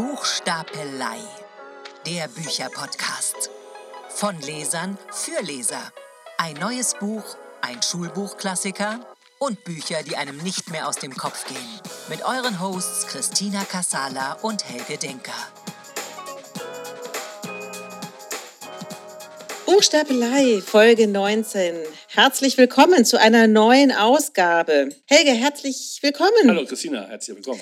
Buchstapelei, der Bücherpodcast. Von Lesern für Leser. Ein neues Buch, ein Schulbuchklassiker und Bücher, die einem nicht mehr aus dem Kopf gehen. Mit euren Hosts Christina Kassala und Helge Denker. Buchstabelei, Folge 19. Herzlich willkommen zu einer neuen Ausgabe. Helge, herzlich willkommen. Hallo Christina, herzlich willkommen.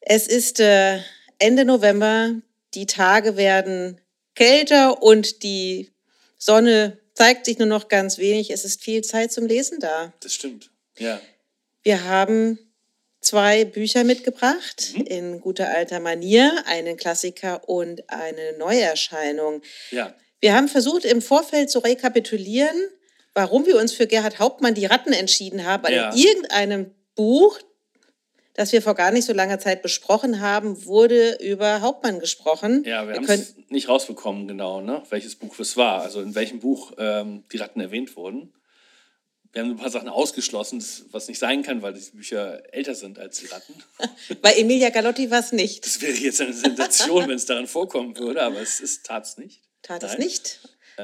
Es ist äh, Ende November, die Tage werden kälter und die Sonne zeigt sich nur noch ganz wenig. Es ist viel Zeit zum Lesen da. Das stimmt, ja. Wir haben zwei Bücher mitgebracht Mhm. in guter alter Manier, einen Klassiker und eine Neuerscheinung. Ja, Wir haben versucht, im Vorfeld zu rekapitulieren, warum wir uns für Gerhard Hauptmann die Ratten entschieden haben, weil Ja. in irgendeinem Buch, das wir vor gar nicht so langer Zeit besprochen haben, wurde über Hauptmann gesprochen. ja wir haben können, es nicht rausbekommen, genau, ne, welches Buch es war, also in welchem Buch ähm, die Ratten erwähnt wurden. Wir haben ein paar Sachen ausgeschlossen, was nicht sein kann, weil die Bücher älter sind als die Ratten. bei Emilia Galotti war es nicht. Das wäre jetzt eine Sensation, wenn es daran vorkommen würde, aber es ist tat's nicht. Tat es Nein. nicht.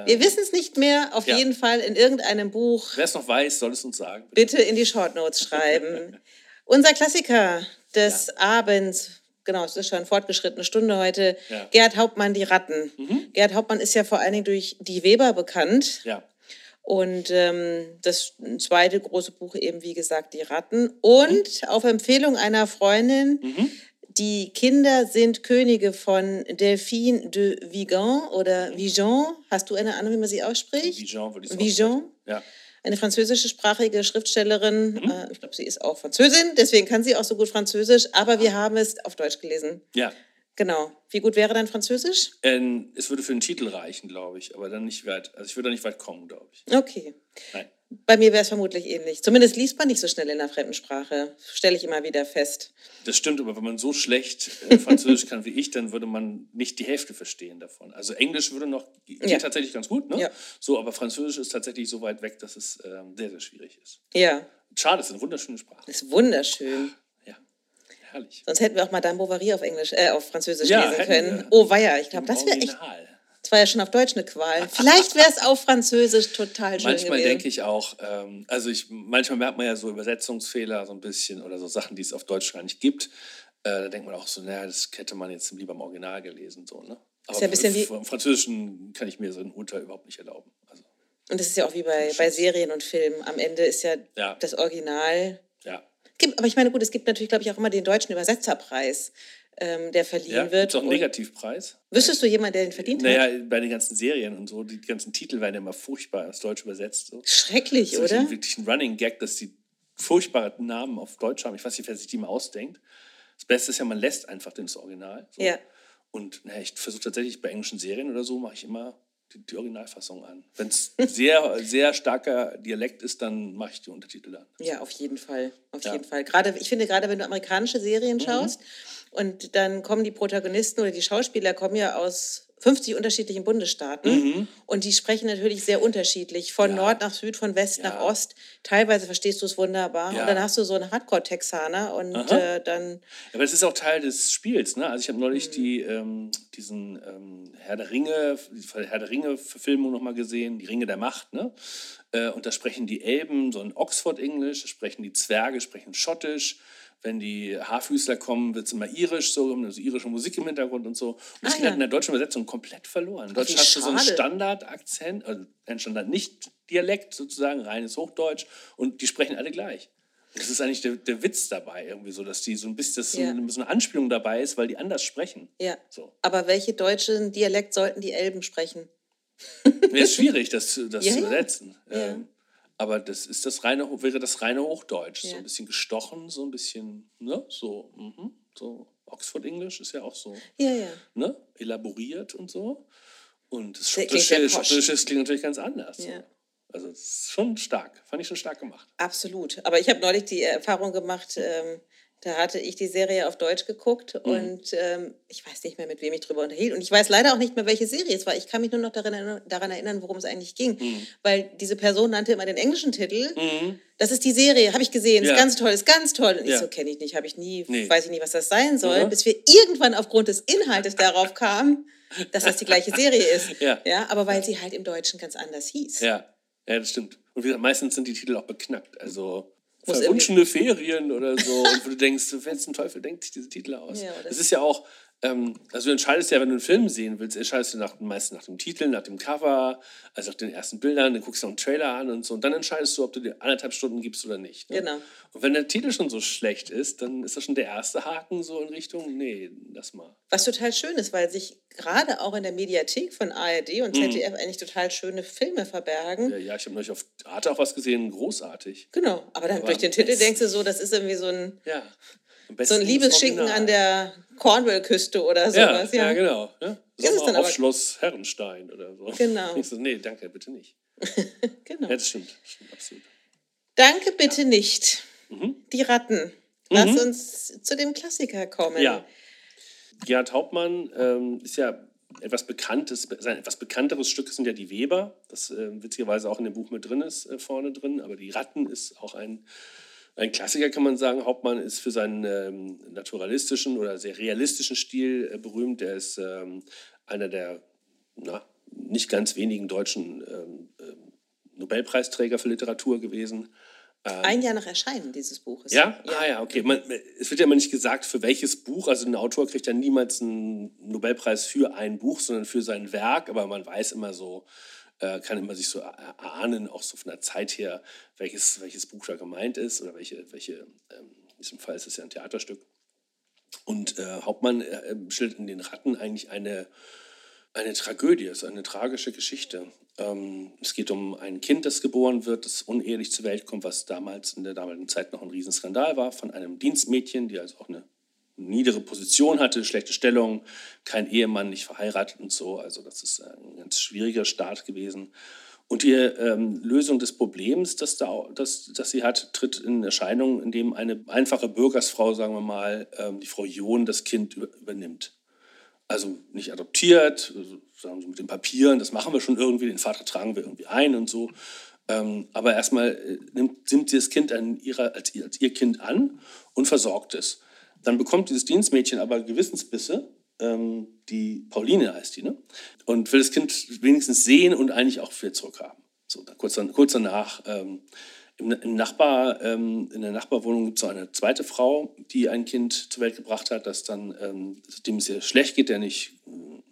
Wir wissen es nicht mehr. Auf ja. jeden Fall in irgendeinem Buch. Wer es noch weiß, soll es uns sagen. bitte in die Shortnotes schreiben. Unser Klassiker des Abends, genau, es ist schon fortgeschrittene Stunde heute, Ja. Gerhard Hauptmann, die Ratten. Gerhard Hauptmann ist ja vor allen Dingen durch Die Weber bekannt. Ja, Und ähm, das zweite große Buch eben, wie gesagt, Die Ratten. Und auf Empfehlung einer Freundin, die Kinder sind Könige von Delphine de Vigan oder Vigan. Hast du eine Ahnung, wie man sie ausspricht? Vigan würde ich so Vigan. Ja, Eine französischsprachige Schriftstellerin. Mhm. Äh, ich glaube, sie ist auch Französin, deswegen kann sie auch so gut Französisch. Aber wir haben es auf Deutsch gelesen. ja. Genau. Wie gut wäre dein Französisch? Ähm, es würde für den Titel reichen, glaube ich, aber dann nicht weit, also ich würde da nicht weit kommen, glaube ich. Okay. Nein. Bei mir wäre es vermutlich ähnlich. Zumindest liest man nicht so schnell in einer fremden Sprache. Stelle ich immer wieder fest. Das stimmt, aber wenn man so schlecht äh, Französisch kann wie ich, dann würde man nicht die Hälfte verstehen davon. Also Englisch würde noch, geht Ja. tatsächlich ganz gut, ne? Ja. So, aber Französisch ist tatsächlich so weit weg, dass es ähm, sehr, sehr schwierig ist. Ja, Schade, es ist eine wunderschöne Sprache. ist wunderschön. Herrlich. Sonst hätten wir auch Madame Bovary auf Englisch, äh, auf Französisch Ja, lesen können. wir. Oh weia, ich glaube, Im das wäre echt. Das war ja schon auf Deutsch eine Qual. Vielleicht wäre es auf Französisch total schön Manchmal gewesen. denke ich auch, ähm, also ich, manchmal merkt man ja so Übersetzungsfehler so ein bisschen oder so Sachen, die es auf Deutsch gar nicht gibt. Äh, da denkt man auch so, naja, das hätte man jetzt lieber im Original gelesen. So, ne? Aber ja ein bisschen wie- vom Französischen kann ich mir so einen Urteil überhaupt nicht erlauben. Also, Und das ist ja auch wie bei, bei Serien und Filmen. Am Ende ist ja, Ja. das Original. Gibt, aber ich meine, gut, es gibt natürlich, glaube ich, auch immer den deutschen Übersetzerpreis, ähm, der verliehen Ja, wird. gibt auch einen Und Negativpreis. Wüsstest du jemanden, der den verdient hat? Naja, bei den ganzen Serien und so, die ganzen Titel werden ja immer furchtbar ins Deutsch übersetzt. So. Schrecklich, Das ist oder? wirklich ein Running Gag, dass die furchtbare Namen auf Deutsch haben. Ich weiß nicht, wer sich die mal ausdenkt. Das Beste ist ja, man lässt einfach das Original. So. Ja. Und naja, ich versuche tatsächlich bei englischen Serien oder so, mache ich immer die, die Originalfassung an. Wenn es sehr, sehr starker Dialekt ist, dann mache ich die Untertitel an. Ja, auf jeden Fall. Auf Ja. jeden Fall. Gerade, ich finde, gerade wenn du amerikanische Serien schaust und dann kommen die Protagonisten oder die Schauspieler kommen ja aus 50 unterschiedlichen Bundesstaaten und die sprechen natürlich sehr unterschiedlich, von Ja. Nord nach Süd, von West Ja. nach Ost. Teilweise verstehst du es wunderbar Ja. und dann hast du so einen Hardcore-Texaner und äh, dann Aber es ist auch Teil des Spiels. Ne? Also ich habe neulich Mhm. die, ähm, diesen ähm, Herr der Ringe, die Herr der Ringe-Verfilmung nochmal gesehen, die Ringe der Macht. Ne? Äh, und da sprechen die Elben so ein Oxford-Englisch, da sprechen die Zwerge, sprechen Schottisch. Wenn die Haarfüßler kommen, wird es immer irisch, so also irische Musik im Hintergrund und so. Und das Ah, geht ja. halt in der deutschen Übersetzung komplett verloren. In Deutsch hast du so einen. Standardakzent, also ein Standard-Nicht-Dialekt sozusagen, reines Hochdeutsch und die sprechen alle gleich. Das ist eigentlich der, der Witz dabei, irgendwie so, dass die so ein bisschen, dass so, Ja. eine, so eine Anspielung dabei ist, weil die anders sprechen. ja. So. Aber welche deutschen Dialekt sollten die Elben sprechen? Ja, ist schwierig, das, das Ja, zu ja. übersetzen. Ähm, aber das ist das reine, wäre das reine Hochdeutsch. So Ja. ein bisschen gestochen, so ein bisschen, ne, so, mhm, so Oxford English ist ja auch so, Ja, ja. ne, elaboriert und so. Und das Schottische. Schottische klingt natürlich ganz anders. So. Ja. Also es ist schon stark, fand ich schon stark gemacht. Absolut. Aber ich habe neulich die Erfahrung gemacht, ähm, Da hatte ich die Serie auf Deutsch geguckt mhm. und ähm, ich weiß nicht mehr, mit wem ich drüber unterhielt. Und ich weiß leider auch nicht mehr, welche Serie es war. Ich kann mich nur noch daran, daran erinnern, worum es eigentlich ging. Mhm. Weil diese Person nannte immer den englischen Titel. Mhm. Das ist die Serie, habe ich gesehen, ja. ist ganz toll, ist ganz toll. Und ja. ich so, kenne ich nicht, habe ich nie, nee. weiß ich nicht, was das sein soll. Mhm. Bis wir irgendwann aufgrund des Inhaltes darauf kamen, dass das die gleiche Serie ist. Ja. ja aber weil sie halt im Deutschen ganz anders hieß. Ja, ja das stimmt. Und wie gesagt, meistens sind die Titel auch beknackt. Also verwunschene Ferien oder so. und wo du denkst, wer zum Teufel denkt sich diese Titel aus? Ja, das ist ja auch, ähm, also du entscheidest ja, wenn du einen Film sehen willst, entscheidest du nach, meistens nach dem Titel, nach dem Cover, also nach den ersten Bildern, dann guckst du noch einen Trailer an und so. Und dann entscheidest du, ob du dir anderthalb Stunden gibst oder nicht. Ne? Genau. Und wenn der Titel schon so schlecht ist, dann ist das schon der erste Haken so in Richtung, nee, lass mal. Was total schön ist, weil sich gerade auch in der Mediathek von ARD und ZDF mhm. eigentlich total schöne Filme verbergen. Ja, ja ich habe neulich auf Arte auch was gesehen, großartig. Genau, aber dann aber durch den Titel denkst du so, das ist irgendwie so ein... Ja. So ein Liebesschinken an der Cornwall-Küste oder sowas. Ja, ja. ja genau. Ja? Sommer auf Schloss Herrenstein oder so. Genau. Ich so, nee, danke, bitte nicht. genau. Ja, das stimmt, das stimmt absolut. Danke, bitte nicht. Mhm. Die Ratten. Lass mhm. uns zu dem Klassiker kommen. Ja. Gerhard Hauptmann ähm, ist ja etwas bekanntes, sein etwas bekannteres Stück sind ja die Weber, das äh, witzigerweise auch in dem Buch mit drin ist, äh, vorne drin, aber die Ratten ist auch ein ein Klassiker kann man sagen. Hauptmann ist für seinen ähm, naturalistischen oder sehr realistischen Stil äh, berühmt. Er ist ähm, einer der na, nicht ganz wenigen deutschen ähm, ähm Nobelpreisträger für Literatur gewesen. Ähm, ein Jahr nach Erscheinen dieses Buches. Ja? ja. Ah ja, okay. Man, es wird ja immer nicht gesagt, für welches Buch. Also ein Autor kriegt ja niemals einen Nobelpreis für ein Buch, sondern für sein Werk. Aber man weiß immer so, äh, kann immer sich so erahnen, auch so von der Zeit her, welches, welches Buch da gemeint ist oder welche, welche ähm, in diesem Fall ist es ja ein Theaterstück. Und äh, Hauptmann äh, schildert in den Ratten eigentlich eine, eine Tragödie, also eine tragische Geschichte. Ähm, es geht um ein Kind, das geboren wird, das unehelich zur Welt kommt, was damals in der damaligen Zeit noch ein Riesenskandal war, von einem Dienstmädchen, die also auch eine niedere Position hatte, schlechte Stellung, kein Ehemann, nicht verheiratet und so. Also das ist ein ganz schwieriger Start gewesen. Und die ähm, Lösung des Problems, das, da, das, das sie hat, tritt in Erscheinung, indem eine einfache Bürgersfrau, sagen wir mal, ähm, die Frau John, das Kind übernimmt. Also nicht adoptiert, also sagen wir mit den Papieren, das machen wir schon irgendwie, den Vater tragen wir irgendwie ein und so. Ähm, aber erstmal äh, nimmt, nimmt sie das Kind ihrer, als, als ihr Kind an und versorgt es. Dann bekommt dieses Dienstmädchen aber Gewissensbisse, ähm, die Pauline heißt die, ne? und will das Kind wenigstens sehen und eigentlich auch wieder zurückhaben. So, dann kurz, dann, kurz danach ähm, im, im, Nachbar, ähm, in der Nachbarwohnung gibt es eine zweite Frau, die ein Kind zur Welt gebracht hat, das dann, ähm, dem es ihr schlecht geht, der nicht,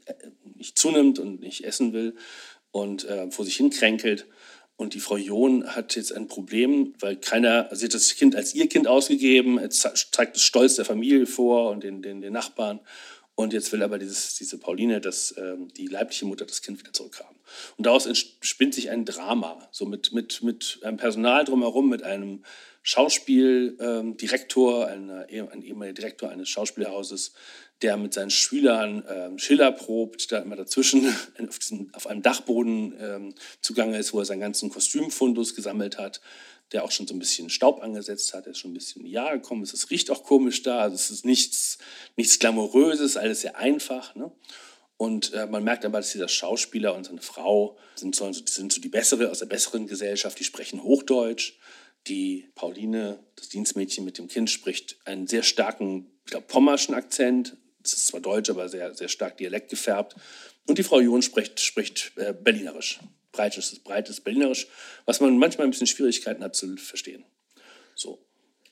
äh, nicht zunimmt und nicht essen will und äh, vor sich hin kränkelt. Und die Frau John hat jetzt ein Problem, weil keiner, sie hat das Kind als ihr Kind ausgegeben, zeigt es Stolz der Familie vor und den, den, den Nachbarn. Und jetzt will aber dieses, diese Pauline, dass ähm, die leibliche Mutter das Kind wieder zurückhaben. Und daraus entspinnt sich ein Drama, so mit, mit, mit einem Personal drumherum, mit einem Schauspieldirektor, ähm, ein ehemaliger Direktor eines Schauspielhauses, der mit seinen Schülern ähm, Schiller probt, da immer dazwischen auf, diesen, auf einem Dachboden ähm, zugange ist, wo er seinen ganzen Kostümfundus gesammelt hat, der auch schon so ein bisschen Staub angesetzt hat, der ist schon ein bisschen in die Jahre gekommen ist. Es riecht auch komisch da, also es ist nichts, nichts Glamouröses, alles sehr einfach. Ne? Und äh, man merkt aber, dass dieser Schauspieler und seine Frau sind so, sind so die bessere, aus der besseren Gesellschaft, die sprechen Hochdeutsch. Die Pauline, das Dienstmädchen mit dem Kind, spricht einen sehr starken, ich glaube, pommerschen Akzent, es ist zwar deutsch, aber sehr, sehr stark Dialekt gefärbt. Und die Frau John spricht, spricht äh, Berlinerisch. Breites, breites Berlinerisch, was man manchmal ein bisschen Schwierigkeiten hat zu verstehen. So.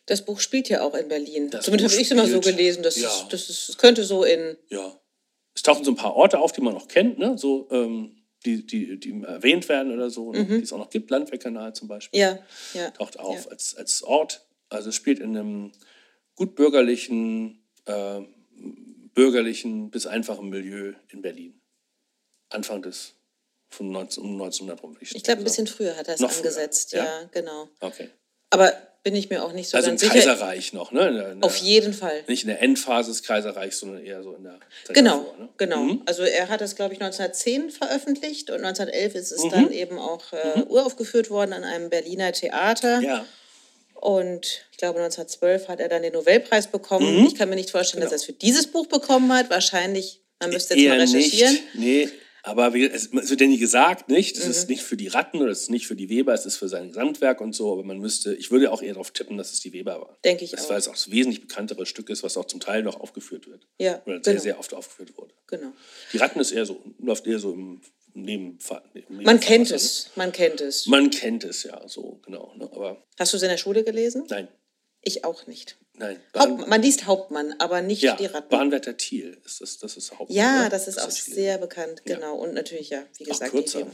Das Buch spielt ja auch in Berlin. Das Zumindest habe ich es immer so gelesen. Das, ja. ist, das, ist, das könnte so in. Ja. Es tauchen so ein paar Orte auf, die man noch kennt, ne? so, ähm, die, die, die erwähnt werden oder so, ne? mhm. die es auch noch gibt. Landwehrkanal zum Beispiel. Ja. ja. Taucht auf ja. als, als Ort. Also es spielt in einem gut bürgerlichen, äh, bürgerlichen bis einfachen Milieu in Berlin. Anfang des von 19, um 1900 rum. Ich, ich glaube, ein bisschen früher hat er es angesetzt. Ja? ja? genau. Okay. Aber bin ich mir auch nicht so also ganz sicher. Also im Kaiserreich noch, ne? Der, Auf jeden Fall. Nicht in der Endphase des Kaiserreichs, sondern eher so in der Zeit Genau, davor, ne? genau. Mhm. Also er hat es, glaube ich, 1910 veröffentlicht und 1911 ist es mhm. dann eben auch äh, mhm. uraufgeführt worden an einem Berliner Theater. Ja. Und ich glaube, 1912 hat er dann den Nobelpreis bekommen. Mhm. Ich kann mir nicht vorstellen, Genau. dass er es für dieses Buch bekommen hat. Wahrscheinlich, man müsste jetzt Eher mal recherchieren. Nicht. Nee, aber wie, es, es wird ja nie gesagt, nicht? Es Mhm. ist nicht für die Ratten oder es ist nicht für die Weber, es ist für sein Gesamtwerk und so, aber man müsste, ich würde auch eher darauf tippen, dass es die Weber war. Denke ich das, auch. Weil es auch das wesentlich bekanntere Stück ist, was auch zum Teil noch aufgeführt wird. Ja, Oder sehr, genau. sehr oft aufgeführt wurde. Genau. Die Ratten ist eher so, läuft eher so im Nebenfahr im Man kennt Nebenfahrwasser, es. Man kennt es. Ne? Man kennt es ja, so, genau. Ne? Aber Hast du es in der Schule gelesen? nein, Ich auch nicht. Nein. Haupt, man liest Hauptmann, aber nicht ja, die Ratten. Bahnwärter Thiel ist das, das ist Hauptmann. ja, ne? das ist auch hab ich gelesen. sehr bekannt, Ja. genau. Und natürlich, ja, wie Auch gesagt, kürzer. die-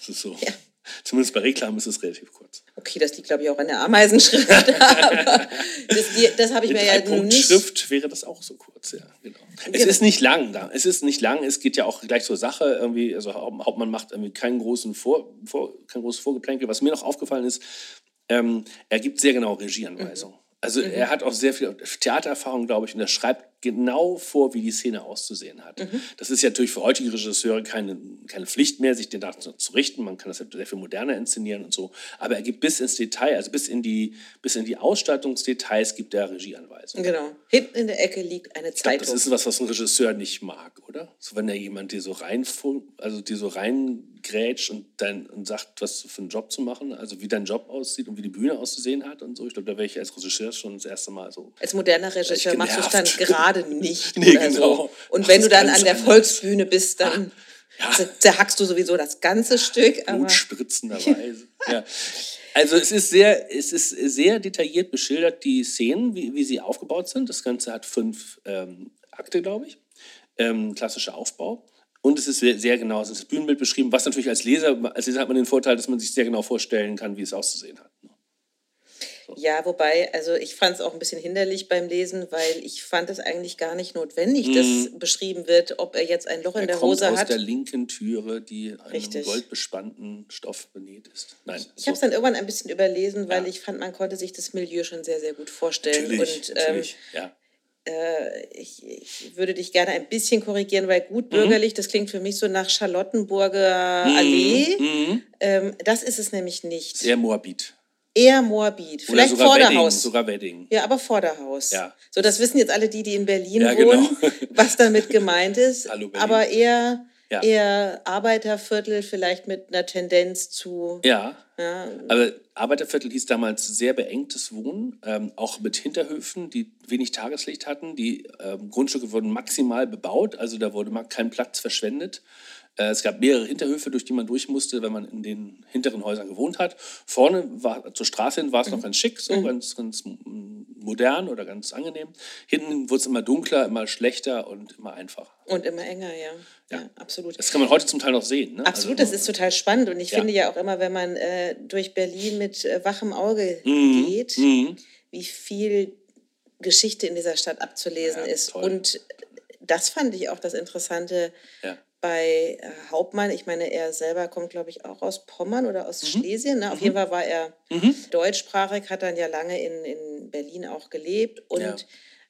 Das ist so. Ja. Zumindest bei Reklam ist es relativ kurz. Okay, das liegt, glaube ich, auch an der Ameisenschrift. das, das habe ich Mit mir ja nun nicht. Schrift wäre das auch so kurz, ja, genau. Es Genau. ist nicht lang da. Es ist nicht lang. Es geht ja auch gleich zur Sache. Irgendwie, also Haupt- Hauptmann macht irgendwie keinen großen Vor, Vor, kein großes Vorgeplänkel. Was mir noch aufgefallen ist, ähm, er gibt sehr genau Regieanweisungen. Also er hat auch sehr viel Theatererfahrung, glaube ich, und er schreibt genau vor, wie die Szene auszusehen hat. Das ist ja natürlich für heutige Regisseure keine, keine Pflicht mehr, sich den Daten zu, zu richten. Man kann das ja sehr viel moderner inszenieren und so. Aber er gibt bis ins Detail, also bis in die, bis in die Ausstattungsdetails gibt er Regieanweisungen. Genau. Hinten in der Ecke liegt eine Zeitung. das ist was, was ein Regisseur nicht mag, oder? So, wenn da jemand dir so rein, also dir so reingrätscht und dann und sagt, was für einen Job zu machen, also wie dein Job aussieht und wie die Bühne auszusehen hat und so. Ich glaube, da wäre ich als Regisseur schon das erste Mal so. Als moderner Regisseur machst du es dann genervt. Gerade nicht. Nee, genau. so. Und Machst wenn du dann an der. Volksbühne bist, dann Ja. zer- zerhackst du sowieso das ganze Stück. Blutspritzenderweise. ja. Also es ist sehr, es ist sehr detailliert beschildert, die Szenen, wie, wie sie aufgebaut sind. Das Ganze hat fünf ähm, Akte, glaube ich. Ähm, klassischer Aufbau. Und es ist sehr, sehr genau, es ist das Bühnenbild beschrieben, was natürlich als Leser, als Leser hat man den Vorteil, dass man sich sehr genau vorstellen kann, wie es auszusehen hat. Ja, wobei, also ich fand es auch ein bisschen hinderlich beim Lesen, weil ich fand es eigentlich gar nicht notwendig, dass beschrieben wird, ob er jetzt ein Loch in Mhm. Er der kommt Hose aus hat. der linken Türe, die einem Richtig. goldbespannten Stoff benäht ist. Nein, Ich habe es dann irgendwann ein bisschen überlesen, weil Ja. ich fand, man konnte sich das Milieu schon sehr, sehr gut vorstellen. natürlich, Und ähm, natürlich, ja. ich, ich würde dich gerne ein bisschen korrigieren, weil Mhm. gut bürgerlich, das klingt für mich so nach Charlottenburger Allee. Ähm, das ist es nämlich nicht. Sehr morbid. Eher Moabit. Oder Vielleicht Vorderhaus. sogar Wedding. Ja, aber Vorderhaus. Ja. So, das wissen jetzt alle die, die in Berlin Ja, wohnen, genau. was damit gemeint ist. Hallo Berlin. aber eher, Ja. eher Arbeiterviertel, vielleicht mit einer Tendenz zu. Ja. Ja. Aber Arbeiterviertel hieß damals sehr beengtes Wohnen, ähm, auch mit Hinterhöfen, die wenig Tageslicht hatten. Die ähm, Grundstücke wurden maximal bebaut, also da wurde mal kein Platz verschwendet. Äh, es gab mehrere Hinterhöfe, durch die man durch musste, wenn man in den hinteren Häusern gewohnt hat. Vorne war, zur Straße hin war es noch ganz schick, so ganz, ganz mm, modern oder ganz angenehm. Hinten wurde es immer dunkler, immer schlechter und immer einfacher. Und immer enger, ja. Ja, absolut. Das kann man heute zum Teil noch sehen. Ne? Absolut, also, das ist total spannend. Und ich Ja. finde ja auch immer, wenn man äh, durch Berlin mit äh, wachem Auge Mhm. geht, wie viel Geschichte in dieser Stadt abzulesen Ja, ist. toll. Und das fand ich auch das Interessante Ja. Bei äh, Hauptmann. Ich meine, er selber kommt, glaube ich, auch aus Pommern oder Mhm. aus Schlesien. Ne? Auf jeden Fall war er deutschsprachig, hat dann ja lange in, in Berlin auch gelebt. Und Ja.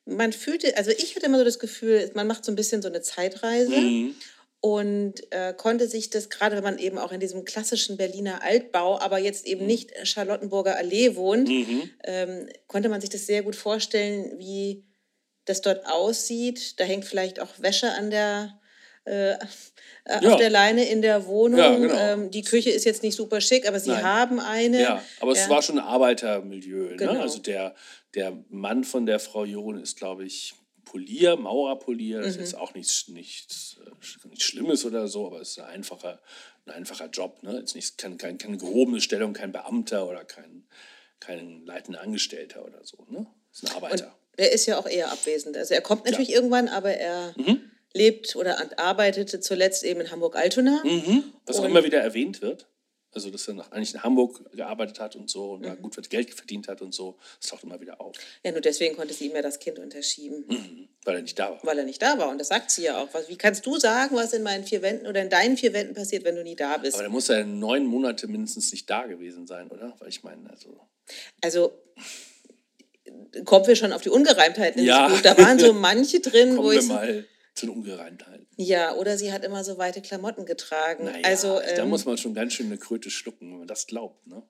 man fühlte, also ich hatte immer so das Gefühl, man macht so ein bisschen so eine Zeitreise Mhm. und äh, konnte sich das, gerade wenn man eben auch in diesem klassischen Berliner Altbau, aber jetzt eben nicht Charlottenburger Allee wohnt, Mhm. ähm, konnte man sich das sehr gut vorstellen, wie das dort aussieht. Da hängt vielleicht auch Wäsche an der, äh, äh, Ja. auf der Leine in der Wohnung. Ja, genau. ähm, die Küche ist jetzt nicht super schick, aber sie Nein. haben eine. Ja, aber es Ja. war schon ein Arbeitermilieu. Genau. Ne? Also der, der Mann von der Frau John ist, glaube ich, Polier, Maurerpolier. Das Mhm. ist auch nichts, nichts, äh, nichts Schlimmes oder so, aber es ist ein einfacher, ein einfacher Job. Ne? Jetzt nicht, kein, kein, keine gehobene Stellung, kein Beamter oder kein, kein leitender Angestellter oder so. Ne? Das ist ein Und Arbeiter. er ist ja auch eher abwesend. Also er kommt natürlich irgendwann, aber er Mhm. Lebt oder arbeitete zuletzt eben in Hamburg-Altona. Mhm. Was auch immer wieder erwähnt wird. Also, dass er nach, eigentlich in Hamburg gearbeitet hat und so und da Mhm. gut Geld verdient hat und so. Das taucht immer wieder auf, Ja, nur deswegen konnte sie ihm ja das Kind unterschieben, Mhm. weil er nicht da war. weil er nicht da war. Und das sagt sie ja auch. Was, wie kannst du sagen, was in meinen vier Wänden oder in deinen vier Wänden passiert, wenn du nie da bist? Aber der muss ja neun Monate mindestens nicht da gewesen sein, oder? Weil ich meine, also. Also kommen wir schon auf die Ungereimtheiten Ja. Da waren so manche drin, wo ich... mal zu den Ungereimtheiten. Ja, oder sie hat immer so weite Klamotten getragen. Naja, also, da ähm, muss man schon ganz schön eine Kröte schlucken, wenn man das glaubt, ne?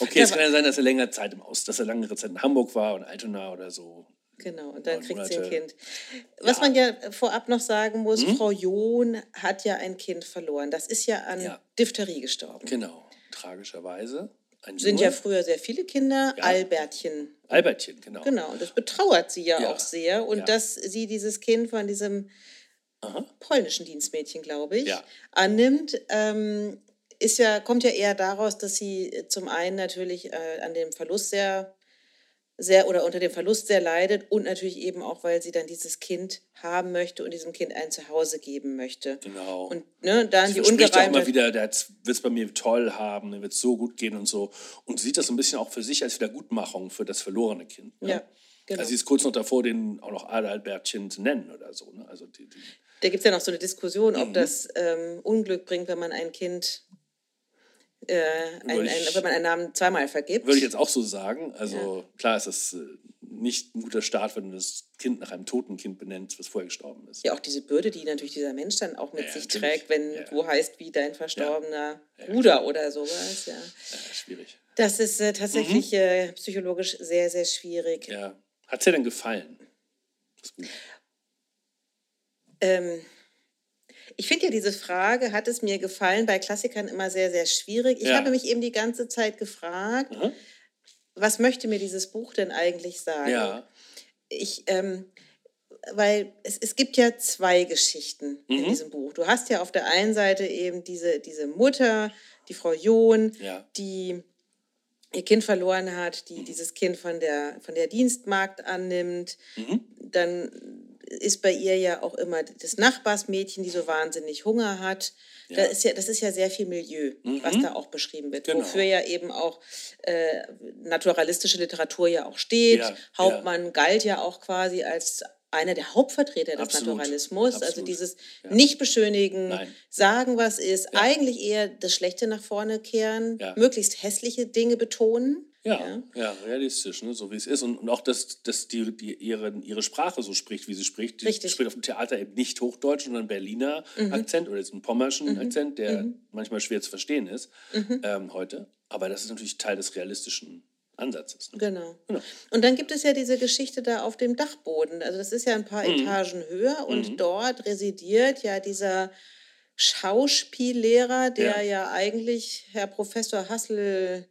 Okay, es kann ja sein, dass er längere Zeit im Aus, dass er längere Zeit in Hamburg war und Altona oder so. Genau, und dann kriegt sie ein. Kind. Was Ja. man ja vorab noch sagen muss, Mhm. Frau John hat ja ein Kind verloren. Das ist ja an Ja. Diphtherie gestorben. Genau, tragischerweise. Ein Sind ja früher sehr viele Kinder, Ja. Albertchen. Albertchen, genau. Genau, und das betrauert sie ja, Ja. auch sehr. Und Ja. dass sie dieses Kind von diesem Aha. polnischen Dienstmädchen, glaube ich, annimmt, ähm, ist ja, kommt ja eher daraus, dass sie zum einen natürlich äh, an dem Verlust sehr, sehr oder unter dem Verlust sehr leidet und natürlich eben auch, weil sie dann dieses Kind haben möchte und diesem Kind ein Zuhause geben möchte. Genau. Und ne, dann die Sie ja auch immer wieder, der wird es bei mir toll haben, der wird es so gut gehen und so. Und sieht das so ein bisschen auch für sich als Wiedergutmachung für das verlorene Kind. Ne? Ja, genau. Also sie ist kurz noch davor, den auch noch Adalbertchen zu nennen oder so. Ne? Also die, die, Da gibt es ja noch so eine Diskussion, Mhm. ob das ähm, Unglück bringt, wenn man ein Kind, äh, ein, ein, ich- wenn man einen Namen zweimal vergibt. würde ich jetzt auch so sagen. Also klar ist es äh, nicht ein guter Start, wenn du das Kind nach einem toten Kind benennst, was vorher gestorben ist. ja, auch diese Bürde, die natürlich dieser Mensch dann auch mit Ja, sich natürlich. trägt, wenn Ja. du heißt wie dein verstorbener Ja, Bruder oder sowas. Ja. Ja, schwierig. Das ist äh, tatsächlich äh, psychologisch sehr, sehr schwierig. Mhm. Ja. Hat es dir denn gefallen? Das? Ähm, ich finde ja diese Frage, hat es mir gefallen, bei Klassikern immer sehr, sehr schwierig. Ich Ja. habe mich eben die ganze Zeit gefragt, Aha. was möchte mir dieses Buch denn eigentlich sagen? Ja. ich, ähm, weil es, es gibt ja zwei Geschichten in Mhm. diesem Buch. Du hast ja auf der einen Seite eben diese, diese Mutter, die Frau John, Ja. die ihr Kind verloren hat, Mhm. die dieses Kind von der, von der Dienstmagd annimmt. Mhm. Dann ist bei ihr ja auch immer das Nachbarsmädchen, die so wahnsinnig Hunger hat. Da Ja. ist ja, das ist ja sehr viel Milieu, was Mhm. da auch beschrieben wird, Genau. wofür ja eben auch äh, naturalistische Literatur ja auch steht. Ja, ja. Hauptmann galt ja auch quasi als einer der Hauptvertreter des Absolut, Naturalismus. Also absolut. dieses Ja. nicht beschönigen, Nein. sagen, was ist, Ja. eigentlich eher das Schlechte nach vorne kehren, Ja. möglichst hässliche Dinge betonen. Ja, ja, realistisch, ne? so wie es ist. Und, und auch, dass, dass die, die ihre, ihre Sprache so spricht, wie sie spricht. Die Richtig. Mhm. spricht auf dem Theater eben nicht Hochdeutsch, sondern Berliner Akzent oder jetzt einen pommerschen Akzent, der manchmal schwer zu verstehen ist Mhm. ähm, heute. Aber das ist natürlich Teil des realistischen Ansatzes. Ne? Genau. Genau. Und dann gibt es ja diese Geschichte da auf dem Dachboden. Also das ist ja ein paar Mhm. Etagen höher und dort residiert ja dieser Schauspiellehrer, der Ja. ja, eigentlich Herr Professor Hassel,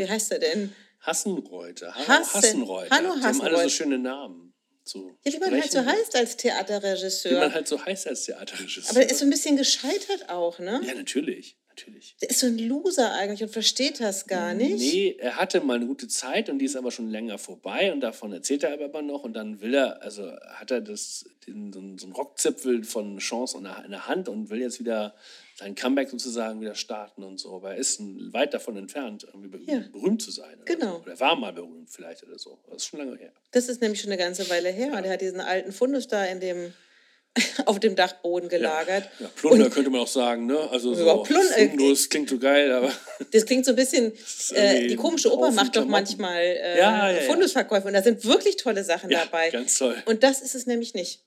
wie heißt er denn? Hassenreuter, Hanno Hassen- Hassenreuter. Hanno Die haben alle so Hassenreuter. schöne Namen. So Ja, wie man halt so heißt als Wie Theaterregisseur. man halt so heißt als Theaterregisseur. Aber er ist so ein bisschen gescheitert auch, ne? ja, natürlich, natürlich. Der ist so ein Loser eigentlich und versteht das gar nicht. Nee, er hatte mal eine gute Zeit und die ist aber schon länger vorbei und davon erzählt er aber noch und dann will er, also hat er das, den, so, einen- Rockzipfel von Chance in der Hand und will jetzt wieder sein Comeback sozusagen wieder starten und so, aber er ist weit davon entfernt, Ja. berühmt zu sein. Oder Genau. So. Oder er war mal berühmt vielleicht oder so. Das ist schon lange her. Das ist nämlich schon eine ganze Weile her. Und er hat diesen alten Fundus da in dem, auf dem Dachboden gelagert. Ja, Plunder könnte man auch sagen, ne? Also so Ja, Fundus klingt so geil, aber Das klingt so ein bisschen, äh, die komische Oper macht doch manchmal äh, Ja, ja, ja. Fundusverkäufe und da sind wirklich tolle Sachen ja, dabei. ganz toll. Und das ist es nämlich nicht.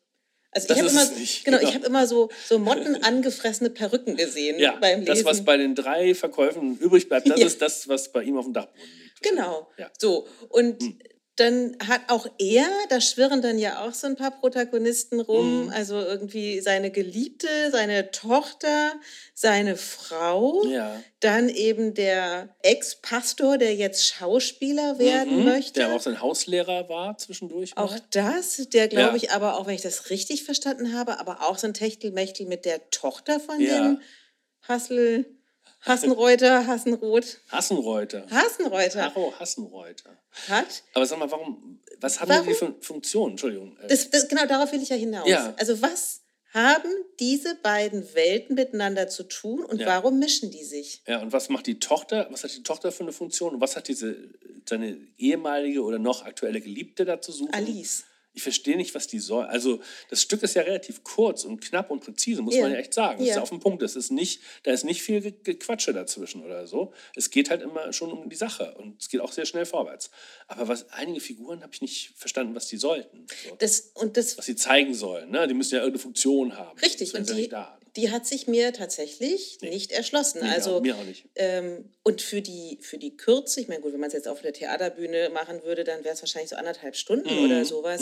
Also Das ich habe immer, nicht, genau, genau. ich habe immer so, so mottenangefressene Perücken gesehen Ja, beim Lesen. das, was bei den drei Verkäufen übrig bleibt, das Ja. ist das, was bei ihm auf dem Dachboden liegt. Genau. Ja. Hm. So. Und dann hat auch er, da schwirren dann ja auch so ein paar Protagonisten rum, Hm. also irgendwie seine Geliebte, seine Tochter, seine Frau, Ja. dann eben der Ex-Pastor, der jetzt Schauspieler werden Mhm, möchte. Der auch sein Hauslehrer war zwischendurch. mal. Auch das, der glaube Ja. ich aber auch, wenn ich das richtig verstanden habe, aber auch so ein Techtelmechtel mit der Tochter von Ja. dem Hassel, Hassenreuter, Hassenroth, Hassenreuter. Hassenreuter Harro Hassenreuter. Hat. Aber sag mal, warum, was haben Warum? die für Funktionen? Entschuldigung. äh, Das, das, genau darauf will ich ja hinaus. Ja. Also was haben diese beiden Welten miteinander zu tun und Ja. warum mischen die sich? Ja, und was macht die Tochter, was hat die Tochter für eine Funktion und was hat diese, seine ehemalige oder noch aktuelle Geliebte da zu suchen? Alice. Ich verstehe nicht, was die soll. Also, das Stück ist ja relativ kurz und knapp und präzise, muss Ja. man ja echt sagen. Das Ja. ist auf den Punkt. Das ist nicht, da ist nicht viel Ge- Gequatsche dazwischen oder so. Es geht halt immer schon um die Sache und es geht auch sehr schnell vorwärts. Aber was einige Figuren habe ich nicht verstanden, was die sollten. So. Das, und das Was sie zeigen sollen. Ne? Die müssen ja irgendeine Funktion haben. Richtig, und die, da. Die hat sich mir tatsächlich Nee. nicht erschlossen. Nee, also, mir auch nicht. Ähm, und für die, für die Kürze, ich meine, gut, wenn man es jetzt auf der Theaterbühne machen würde, dann wäre es wahrscheinlich so anderthalb Stunden Mhm. oder sowas.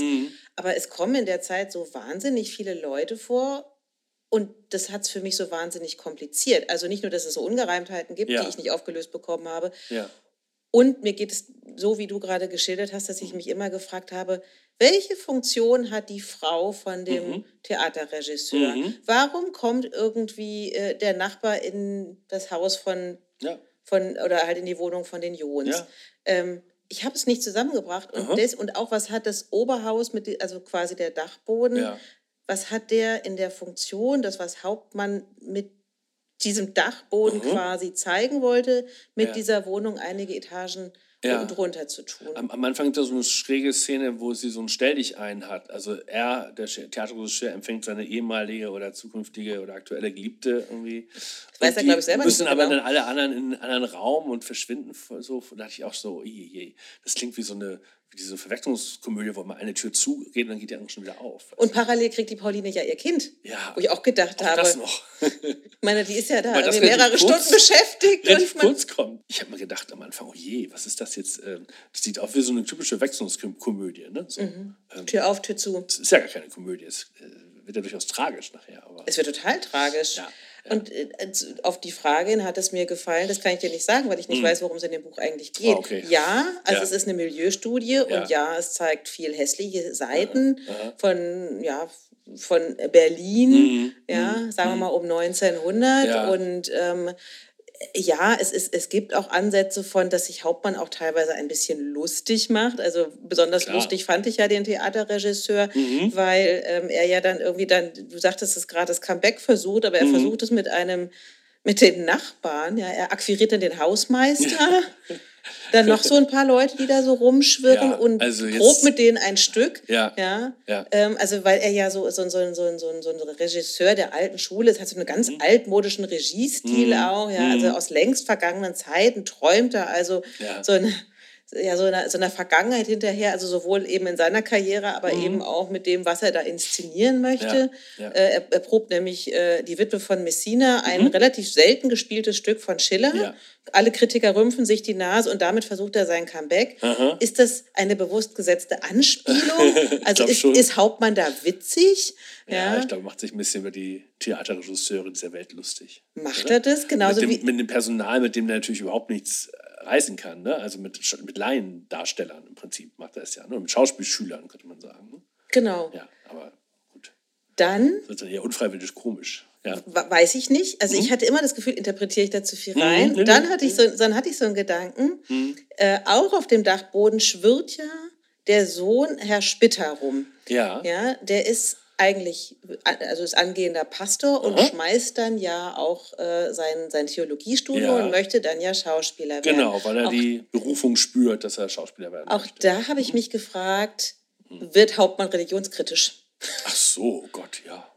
Aber es kommen in der Zeit so wahnsinnig viele Leute vor. Und das hat es für mich so wahnsinnig kompliziert. Also nicht nur, dass es so Ungereimtheiten gibt, Ja. die ich nicht aufgelöst bekommen habe. Ja. Und mir geht es so, wie du gerade geschildert hast, dass ich mich immer gefragt habe, welche Funktion hat die Frau von dem Mhm. Theaterregisseur? Warum kommt irgendwie äh, der Nachbar in das Haus von, Ja. von oder halt in die Wohnung von den Jons? Ja. Ähm, ich habe es nicht zusammengebracht. Und, des, und auch, was hat das Oberhaus, mit, also quasi der Dachboden, Ja. was hat der in der Funktion, das was Hauptmann mit diesem Dachboden Mhm. quasi zeigen wollte, mit dieser Wohnung einige Etagen Ja. drunter zu tun. Am, am Anfang ist da so eine schräge Szene, wo sie so ein Stell dich ein hat. Also er, der Theaterregisseur, empfängt seine ehemalige oder zukünftige oder aktuelle Geliebte irgendwie. weiß Und er, die glaub ich, selber nicht müssen aber genau. dann alle anderen in einen anderen Raum und verschwinden so. Da dachte ich auch so, je, je. das klingt wie so eine diese Verwechslungskomödie, wo mal eine Tür zugeht und dann geht die andere schon wieder auf. Und parallel kriegt die Pauline ja ihr Kind. Ja. Wo ich auch gedacht Auch habe, das noch. ich meine, die ist ja da das mehrere kurz- Stunden beschäftigt. relativ und man, kurz kommt. Ich habe mir gedacht am Anfang, oh je, was ist das jetzt? Ähm, Das sieht auch wie so eine typische Wechselungskomödie. Ne? So. Mhm. Ähm, Tür auf, Tür zu. Es ist ja gar keine Komödie, es äh, wird ja durchaus tragisch nachher. Aber Es wird total tragisch. Ja, Und äh, auf die Frage hin hat es mir gefallen, das kann ich dir nicht sagen, weil ich nicht weiß, worum es in dem Buch eigentlich geht. Ah, okay. Ja, also Ja. es ist eine Milieustudie Ja. und ja, es zeigt viel hässliche Seiten aha. von, ja, von Berlin, ja, sagen wir mal um 1900 Mhm. Ja. und ähm, ja, es, ist, es gibt auch Ansätze von, dass sich Hauptmann auch teilweise ein bisschen lustig macht. Also besonders Klar. Mhm. lustig fand ich ja den Theaterregisseur, weil ähm, er ja dann irgendwie dann, du sagtest es gerade, das Comeback versucht, aber er Mhm. versucht es mit einem, mit den Nachbarn. Ja, er akquiriert dann den Hausmeister. Dann noch so ein paar Leute, die da so rumschwirren Ja, und also jetzt- probt mit denen ein Stück. Ja, ja. ja. Ähm, also weil er ja so, so, so, so, so, so ein Regisseur der alten Schule ist, hat so einen ganz Mhm. altmodischen Regiestil auch, ja, also aus längst vergangenen Zeiten träumt er also Ja. so eine ja, so einer, so einer Vergangenheit hinterher, also sowohl eben in seiner Karriere, aber eben auch mit dem, was er da inszenieren möchte. Ja, ja. Äh, er, er probt nämlich äh, Die Witwe von Messina, ein relativ selten gespieltes Stück von Schiller. Ja. Alle Kritiker rümpfen sich die Nase und damit versucht er sein Comeback. Ist das eine bewusst gesetzte Anspielung? Also ist, ist Hauptmann da witzig? Ja, ich glaube, macht sich ein bisschen über die Theaterregisseure dieser Welt lustig. Macht oder? er das? Genauso mit dem, wie. mit dem Personal, mit dem der natürlich überhaupt nichts äh, reißen kann. Ne? Also mit, mit Laiendarstellern im Prinzip macht er es ja. Ne? Mit Schauspielschülern, könnte man sagen. Ne? Genau. Ja, aber gut. Dann Das ist dann eher unfreiwillig komisch. Ja. We- Weiß ich nicht. Also ich hatte immer das Gefühl, interpretiere ich da zu viel rein. Mhm, nee, dann, nee, hatte ich so, dann hatte ich so einen Gedanken. Äh, auch auf dem Dachboden schwirrt ja der Sohn Herr Spitter rum. Ja. Ja, der ist eigentlich, also ist angehender Pastor und Aha. schmeißt dann ja auch äh, sein, sein Theologiestudium Ja. und möchte dann ja Schauspieler werden. Genau, weil er auch, die Berufung spürt, dass er Schauspieler werden auch möchte. da habe ich mich gefragt, Mhm. wird Hauptmann religionskritisch? Ach so, oh Gott, ja.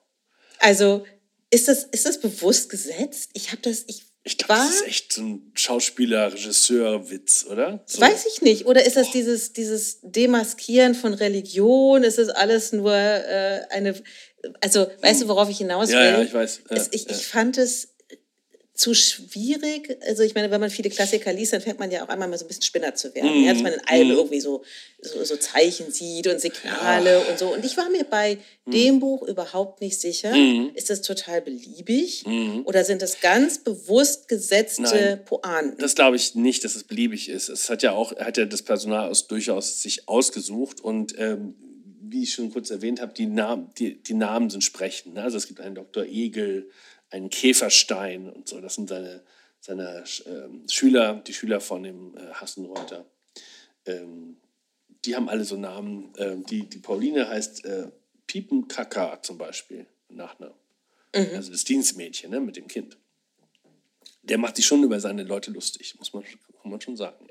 Also ist das, ist das bewusst gesetzt? Ich habe das, ich, Ich glaube, war, das ist echt so ein Schauspieler-Regisseur-Witz, oder? So. weiß ich nicht. Oder ist das dieses, dieses Demaskieren von Religion? Ist es alles nur äh, eine, also weißt du, worauf ich hinaus will? Ja, ja, ich weiß. Ja, ich, ja. ich fand es zu schwierig. Also ich meine, wenn man viele Klassiker liest, dann fängt man ja auch einmal mal so ein bisschen Spinner zu werden. Mhm. Ja, dass man in allem irgendwie so, so, so Zeichen sieht und Signale und so. Und ich war mir bei Mhm. dem Buch überhaupt nicht sicher. Ist das total beliebig? Mhm. Oder sind das ganz bewusst gesetzte Nein. Pointen? Das glaube ich nicht, dass es beliebig ist. Es hat ja auch, hat ja das Personal aus, durchaus sich ausgesucht und ähm, wie ich schon kurz erwähnt habe, die, Namen, die, die Namen sind sprechend. Ne? Also es gibt einen Dr. Egel, einen Käferstein und so. Das sind seine, seine ähm, Schüler, die Schüler von dem äh, Hassenreuter. Ähm, die haben alle so Namen. Ähm, die, die Pauline heißt äh, Piepenkaka zum Beispiel, Nachnamen. Also das Dienstmädchen ne, mit dem Kind der macht sich schon über seine Leute lustig, muss man, muss man schon sagen.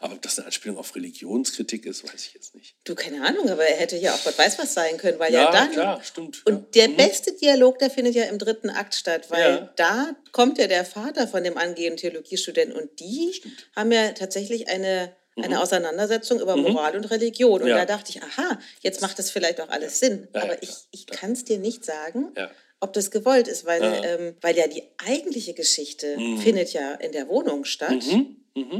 Aber ob das eine Anspielung auf Religionskritik ist, weiß ich jetzt nicht. Du, keine Ahnung, aber er hätte ja auch Gott weiß was sein können, weil ja, Ja, dann. klar, stimmt, Und ja. der beste Dialog, der findet ja im dritten Akt statt, weil Ja. da kommt ja der Vater von dem angehenden Theologiestudenten und die haben ja tatsächlich eine, eine Auseinandersetzung über Moral und Religion. Und Mhm. Ja. da dachte ich, aha, jetzt macht das vielleicht auch alles Sinn. Ja, ja, aber ich, ich kann es dir nicht sagen, Ja. Ob das gewollt ist, weil, ähm, weil ja die eigentliche Geschichte Mhm. findet ja in der Wohnung statt.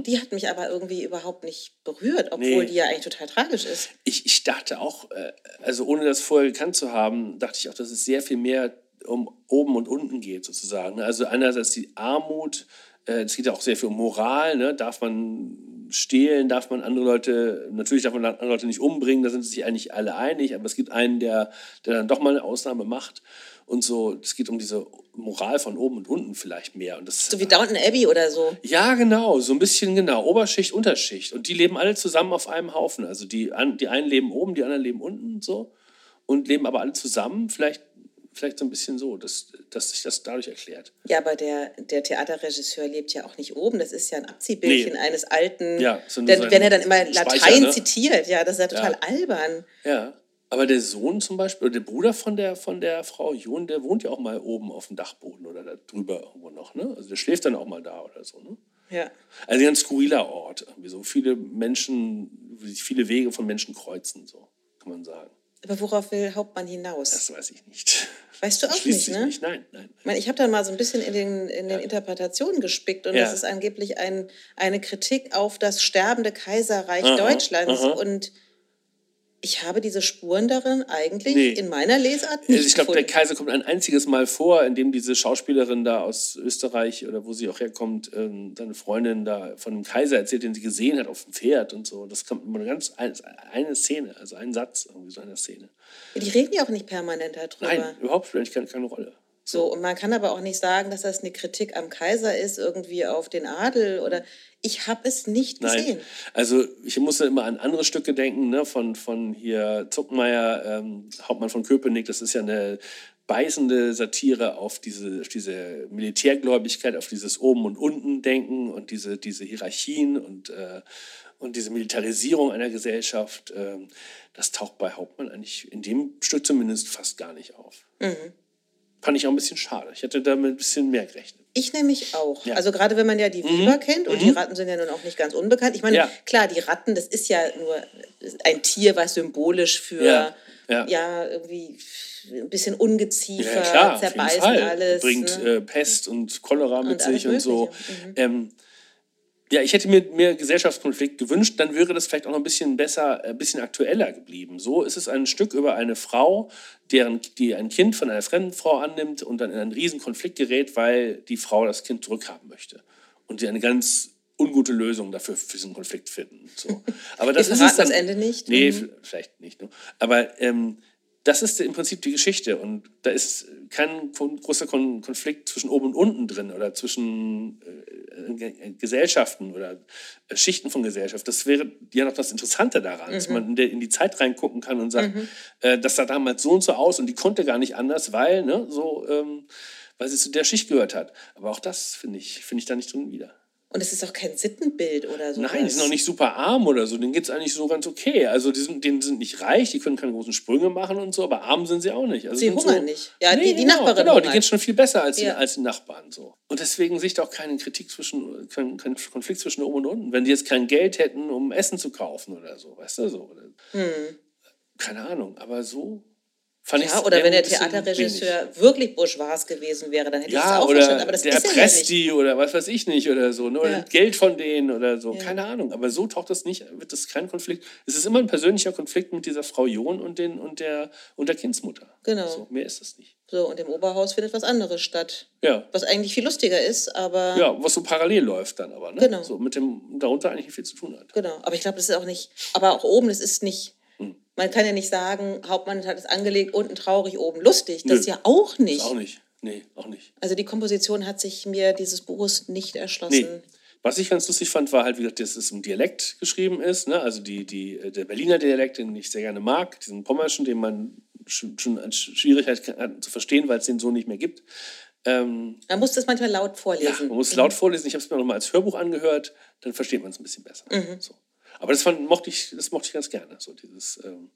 Die hat mich aber irgendwie überhaupt nicht berührt, obwohl Nee. die ja eigentlich total tragisch ist. Ich, ich dachte auch, äh, also ohne das vorher gekannt zu haben, dachte ich auch, dass es sehr viel mehr um oben und unten geht, sozusagen. ne? Also einerseits die Armut, äh, es geht ja auch sehr viel um Moral, ne? darf man stehlen, darf man andere Leute, natürlich darf man andere Leute nicht umbringen, da sind sich eigentlich alle einig, aber es gibt einen, der, der dann doch mal eine Ausnahme macht und so. Es geht um diese Moral von oben und unten vielleicht mehr. Und das, So wie Downton Abbey oder so. ja, genau, so ein bisschen genau. Oberschicht, Unterschicht. Und die leben alle zusammen auf einem Haufen. Also die, die einen leben oben, die anderen leben unten und so. Und leben aber alle zusammen. Vielleicht, vielleicht so ein bisschen so, dass, dass sich das dadurch erklärt. Ja, aber der, der Theaterregisseur lebt ja auch nicht oben. Das ist ja ein Abziehbildchen Nee. eines alten. Ja, so denn, sein wenn er dann immer Speicher, Latein ne? zitiert, ja, das ist ja total albern. Ja. Aber der Sohn zum Beispiel, oder der Bruder von der, von der Frau John, der wohnt ja auch mal oben auf dem Dachboden oder da drüber irgendwo noch. Ne? Also der schläft dann auch mal da oder so. Ne? Ja. Also ein ganz skurriler Ort. Irgendwie so viele Menschen, viele Wege von Menschen kreuzen, so kann man sagen. Aber worauf will Hauptmann hinaus? Das weiß ich nicht. Weißt du auch nicht, ne? nicht. Nein, nein. Ich, meine, ich habe dann mal so ein bisschen in den, in den Interpretationen gespickt und Ja. das ist angeblich ein, eine Kritik auf das sterbende Kaiserreich Aha, Deutschlands. aha. Und ich habe diese Spuren darin eigentlich Nee. in meiner Lesart nicht Also ich glaube, der. Kaiser kommt ein einziges Mal vor, in dem diese Schauspielerin da aus Österreich oder wo sie auch herkommt, ähm, seine Freundin da von dem Kaiser erzählt, den sie gesehen hat auf dem Pferd und so. Das kommt immer eine ganz ein- eine Szene, also ein Satz irgendwie so einer Szene. Die reden ja auch nicht permanent darüber. Nein, überhaupt eigentlich keine, keine Rolle. So, und man kann aber auch nicht sagen, dass das eine Kritik am Kaiser ist, irgendwie auf den Adel oder ich habe es nicht gesehen. Nein, also ich musste immer an andere Stücke denken, ne, von, von hier Zuckmeier, ähm, Hauptmann von Köpenick, das ist ja eine beißende Satire auf diese, auf diese Militärgläubigkeit, auf dieses Oben- und Unten-Denken und diese, diese Hierarchien und, äh, und diese Militarisierung einer Gesellschaft. ähm, das taucht bei Hauptmann eigentlich in dem Stück zumindest fast gar nicht auf. Fand ich auch ein bisschen schade. Ich hätte damit ein bisschen mehr gerechnet. Ich nämlich auch. Ja. Mhm. Also gerade wenn man ja die Biber kennt und die Ratten sind ja nun auch nicht ganz unbekannt. Ich meine, Ja. klar, die Ratten, das ist ja nur ein Tier, was symbolisch für Ja, ja, irgendwie ein bisschen Ungeziefer, klar, zerbeißen alles. Bringt ne? äh, Pest und Cholera mit Und sich und so. Mhm. Ähm, ja, ich hätte mir mehr Gesellschaftskonflikt gewünscht, dann wäre das vielleicht auch noch ein bisschen besser, ein bisschen aktueller geblieben. So ist es ein Stück über eine Frau, deren, die ein Kind von einer fremden Frau annimmt und dann in einen riesen Konflikt gerät, weil die Frau das Kind zurückhaben möchte. Und sie eine ganz ungute Lösung dafür für diesen Konflikt finden. So. Aber das ist es dann, das Ende nicht. Nee, Mhm. vielleicht nicht. Ne? Aber ähm, das ist im Prinzip die Geschichte und da ist kein großer kon Konflikt zwischen oben und unten drin oder zwischen äh, äh, Gesellschaften oder äh, Schichten von Gesellschaft. Das wäre ja noch das Interessante daran, dass man in, die Zeit reingucken kann und sagt, äh, das sah damals so und so aus und die konnte gar nicht anders, weil, ne, so, ähm, weil sie zu der Schicht gehört hat. Aber auch das finde ich, finde ich da nicht drin wieder. Und es ist auch kein Sittenbild oder so. Nein, die sind auch nicht super arm oder so. Denen geht es eigentlich so ganz okay. Also die sind, denen sind nicht reich, die können keine großen Sprünge machen und so, aber arm sind sie auch nicht. Also Sie hungern so, nicht. Ja, nee, die- die genau, Nachbarin Genau, die geht schon viel besser als, die, Ja. als die Nachbarn. So. Und deswegen sehe ich da auch keinen Kritik zwischen, keinen, keinen Konflikt zwischen oben und unten. Wenn die jetzt kein Geld hätten, um Essen zu kaufen oder so, weißt du, so. Oder, Keine Ahnung, aber so fand ich. Ja, oder wenn der Theaterregisseur wirklich bourgeois gewesen wäre, dann hätte ich ja, das auch oder verstanden. Aber das der ist presst ja nicht. oder was weiß ich nicht oder so, ne? oder Ja. Geld von denen oder so, keine Ahnung. Aber so taucht das nicht, wird das kein Konflikt. Es ist immer ein persönlicher Konflikt mit dieser Frau John und, den, und, der, und der Kindsmutter. Genau. So, mehr ist es nicht. So, und im Oberhaus findet was anderes statt. Ja. Was eigentlich viel lustiger ist, aber Ja, was so parallel läuft dann aber, ne? Genau. So mit dem darunter eigentlich nicht viel zu tun hat. genau. Aber ich glaube, das ist auch nicht, aber auch oben, das ist nicht. Man kann ja nicht sagen, Hauptmann hat es angelegt, unten traurig, oben lustig. Das Nö. ja auch nicht. Ist auch nicht. Nee, auch nicht. Also die Komposition hat sich mir dieses Buches nicht erschlossen. Nee. Was ich ganz lustig fand, war halt, wie gesagt, dass es im Dialekt geschrieben ist. Ne? Also die, die, äh, der Berliner Dialekt, den ich sehr gerne mag, diesen Pommerschen, den man schon, Schwierigkeit hat zu verstehen, weil es den so nicht mehr gibt. Ähm, Man muss das manchmal laut ja, vorlesen. man muss es laut vorlesen. Ich habe es mir noch mal als Hörbuch angehört, dann versteht man es ein bisschen besser. Mhm. So. Aber das, fand, mochte ich, das mochte ich ganz gerne. So dieses ähm,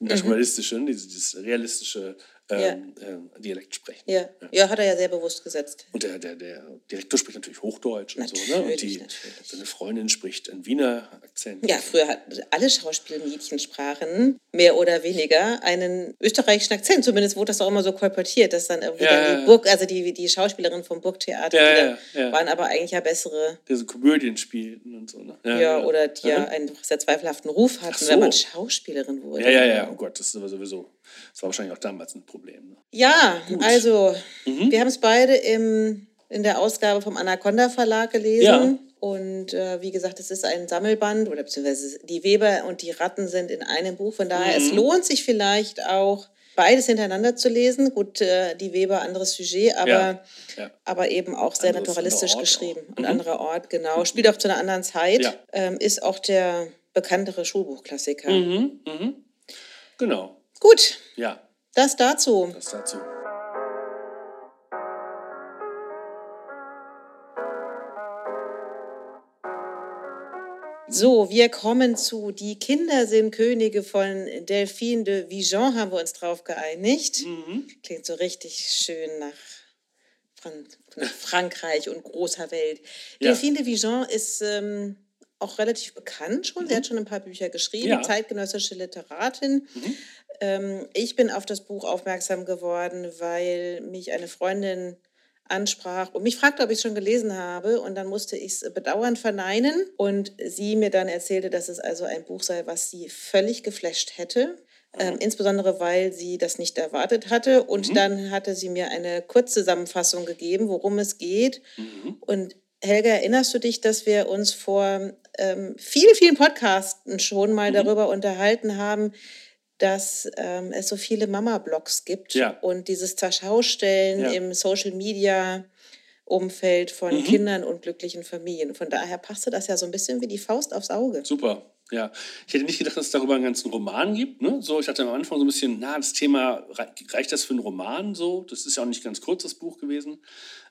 Mhm. naturalistische, dieses, dieses realistische ähm, äh, Dialekt sprechen. Ja. ja, hat er ja sehr bewusst gesetzt. Und der, der, der Direktor spricht natürlich Hochdeutsch und so, ne? Und Natürlich, die, natürlich. seine Freundin spricht einen Wiener Akzent. Ja, früher hatten alle Schauspielmädchen sprachen mehr oder weniger einen österreichischen Akzent. Zumindest wurde das auch immer so kolportiert, dass dann irgendwie Ja, dann ja, die ja. Burg, also die, die Schauspielerinnen vom Burgtheater, Ja, ja, ja. waren aber eigentlich ja bessere. So Komödien spielten und so, ne? Ja, oder die ja einen sehr zweifelhaften Ruf hatten, so. wenn man Schauspielerin wurde. Ja, ja, ja, oh Gott, das ist aber sowieso. Das war wahrscheinlich auch damals ein Problem. Ne? Ja, also Mhm. wir haben es beide im, in der Ausgabe vom Anaconda Verlag gelesen. Ja. Und äh, wie gesagt, es ist ein Sammelband oder beziehungsweise die Weber und die Ratten sind in einem Buch. Von daher, Mhm. es lohnt sich vielleicht auch, beides hintereinander zu lesen. Gut, äh, die Weber, anderes Sujet, aber, Ja, ja. aber eben auch sehr Anderes- naturalistisch geschrieben. auch. Und Mhm. anderer Ort, genau. Spielt auch zu einer anderen Zeit. Ja. Ähm, ist auch der bekanntere Schulbuchklassiker. Mhm, mhm. Genau, Gut, ja, das dazu. das dazu. So, wir kommen zu Die Kinder sind Könige von Delphine de Vigan, haben wir uns drauf geeinigt. Mhm. Klingt so richtig schön nach Fran nach Frankreich und großer Welt. Ja. Delphine de Vigan ist ähm, auch relativ bekannt schon. Sie hat schon ein paar Bücher geschrieben, Mhm. Ja. Mhm. zeitgenössische Literatin. Ähm, ich bin auf das Buch aufmerksam geworden, weil mich eine Freundin ansprach und mich fragte, ob ich es schon gelesen habe. Und dann musste ich es bedauernd verneinen. Und sie mir dann erzählte, dass es also ein Buch sei, was sie völlig geflasht hätte. Ähm, insbesondere, weil sie das nicht erwartet hatte. Und dann hatte sie mir eine Kurzzusammenfassung gegeben, worum es geht. Und Helga, erinnerst du dich, dass wir uns vor ähm, vielen, vielen Podcasten schon mal darüber unterhalten haben, dass ähm, es so viele Mama-Blogs gibt Ja. und dieses Zerschaustellen Ja. im Social-Media-Umfeld von Mhm. Kindern und glücklichen Familien. Von daher passte das ja so ein bisschen wie die Faust aufs Auge. Super. Ja, ich hätte nicht gedacht, dass es darüber einen ganzen Roman gibt. Ne? So, ich hatte am Anfang so ein bisschen, na, das Thema, rei- reicht das für einen Roman so? Das ist ja auch nicht ganz kurz, das Buch gewesen.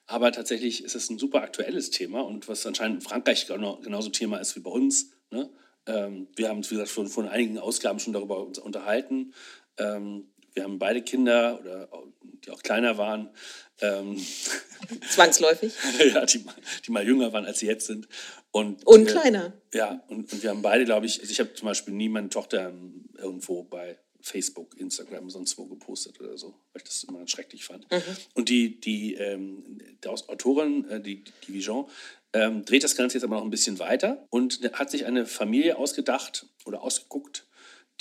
Aber tatsächlich ist es ein super aktuelles Thema und was anscheinend in Frankreich genau, genauso Thema ist wie bei uns. Ne? Ähm, wir haben uns, wie gesagt, schon vor einigen Ausgaben schon darüber unterhalten. Ähm, wir haben beide Kinder, oder die auch kleiner waren, ähm, Zwangsläufig. ja, die, mal- die mal jünger waren, als sie jetzt sind. Und, Und äh, kleiner. ja, und, und wir haben beide, glaube ich, also ich habe zum Beispiel nie meine Tochter irgendwo bei Facebook, Instagram, sonst wo gepostet oder so, weil ich das immer schrecklich fand. Und die, die, ähm, die Autorin, äh, die, die Vision, ähm, dreht das Ganze jetzt aber noch ein bisschen weiter und hat sich eine Familie ausgedacht oder ausgeguckt,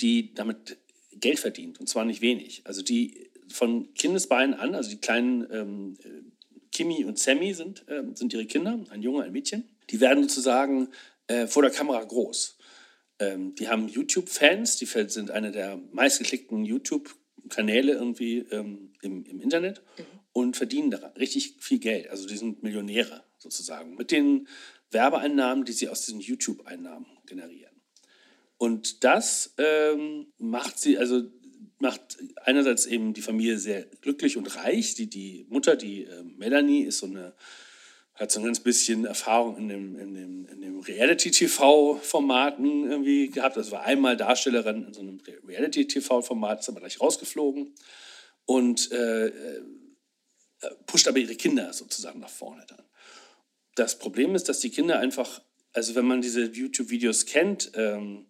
die damit Geld verdient und zwar nicht wenig. Also die von Kindesbeinen an, also die kleinen ähm, äh, Kimi und Sammy sind, ähm, sind ihre Kinder, ein Junge, ein Mädchen. Die werden sozusagen äh, vor der Kamera groß. Ähm, die haben YouTube-Fans, die sind eine der meistgeklickten YouTube-Kanäle irgendwie ähm, im, im Internet und verdienen da richtig viel Geld. Also die sind Millionäre sozusagen mit den Werbeeinnahmen, die sie aus diesen YouTube-Einnahmen generieren. Und das ähm, macht sie, also macht einerseits eben die Familie sehr glücklich und reich. Die, die Mutter, die äh, Melanie, ist so eine, hat so ein ganz bisschen Erfahrung in dem, in dem, in dem Reality-TV-Formaten irgendwie gehabt. Also war einmal Darstellerin in so einem Reality-TV-Format, ist aber gleich rausgeflogen und äh, äh, pusht aber ihre Kinder sozusagen nach vorne dann. Das Problem ist, dass die Kinder einfach, also wenn man diese YouTube-Videos kennt, ähm,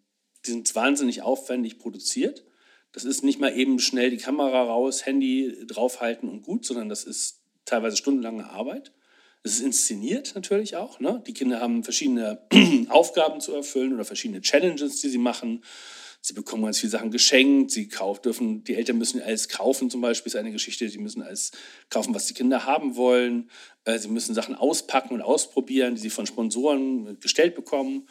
die sind wahnsinnig aufwendig produziert. Das ist nicht mal eben schnell die Kamera raus, Handy draufhalten und gut, sondern das ist teilweise stundenlange Arbeit. Es ist inszeniert natürlich auch. Ne? Die Kinder haben verschiedene Aufgaben zu erfüllen oder verschiedene Challenges, die sie machen. Sie bekommen ganz viele Sachen geschenkt. Sie kaufen, dürfen, die Eltern müssen alles kaufen, zum Beispiel ist eine Geschichte. Sie müssen alles kaufen, was die Kinder haben wollen. Äh, Sie müssen Sachen auspacken und ausprobieren, die sie von Sponsoren gestellt bekommen.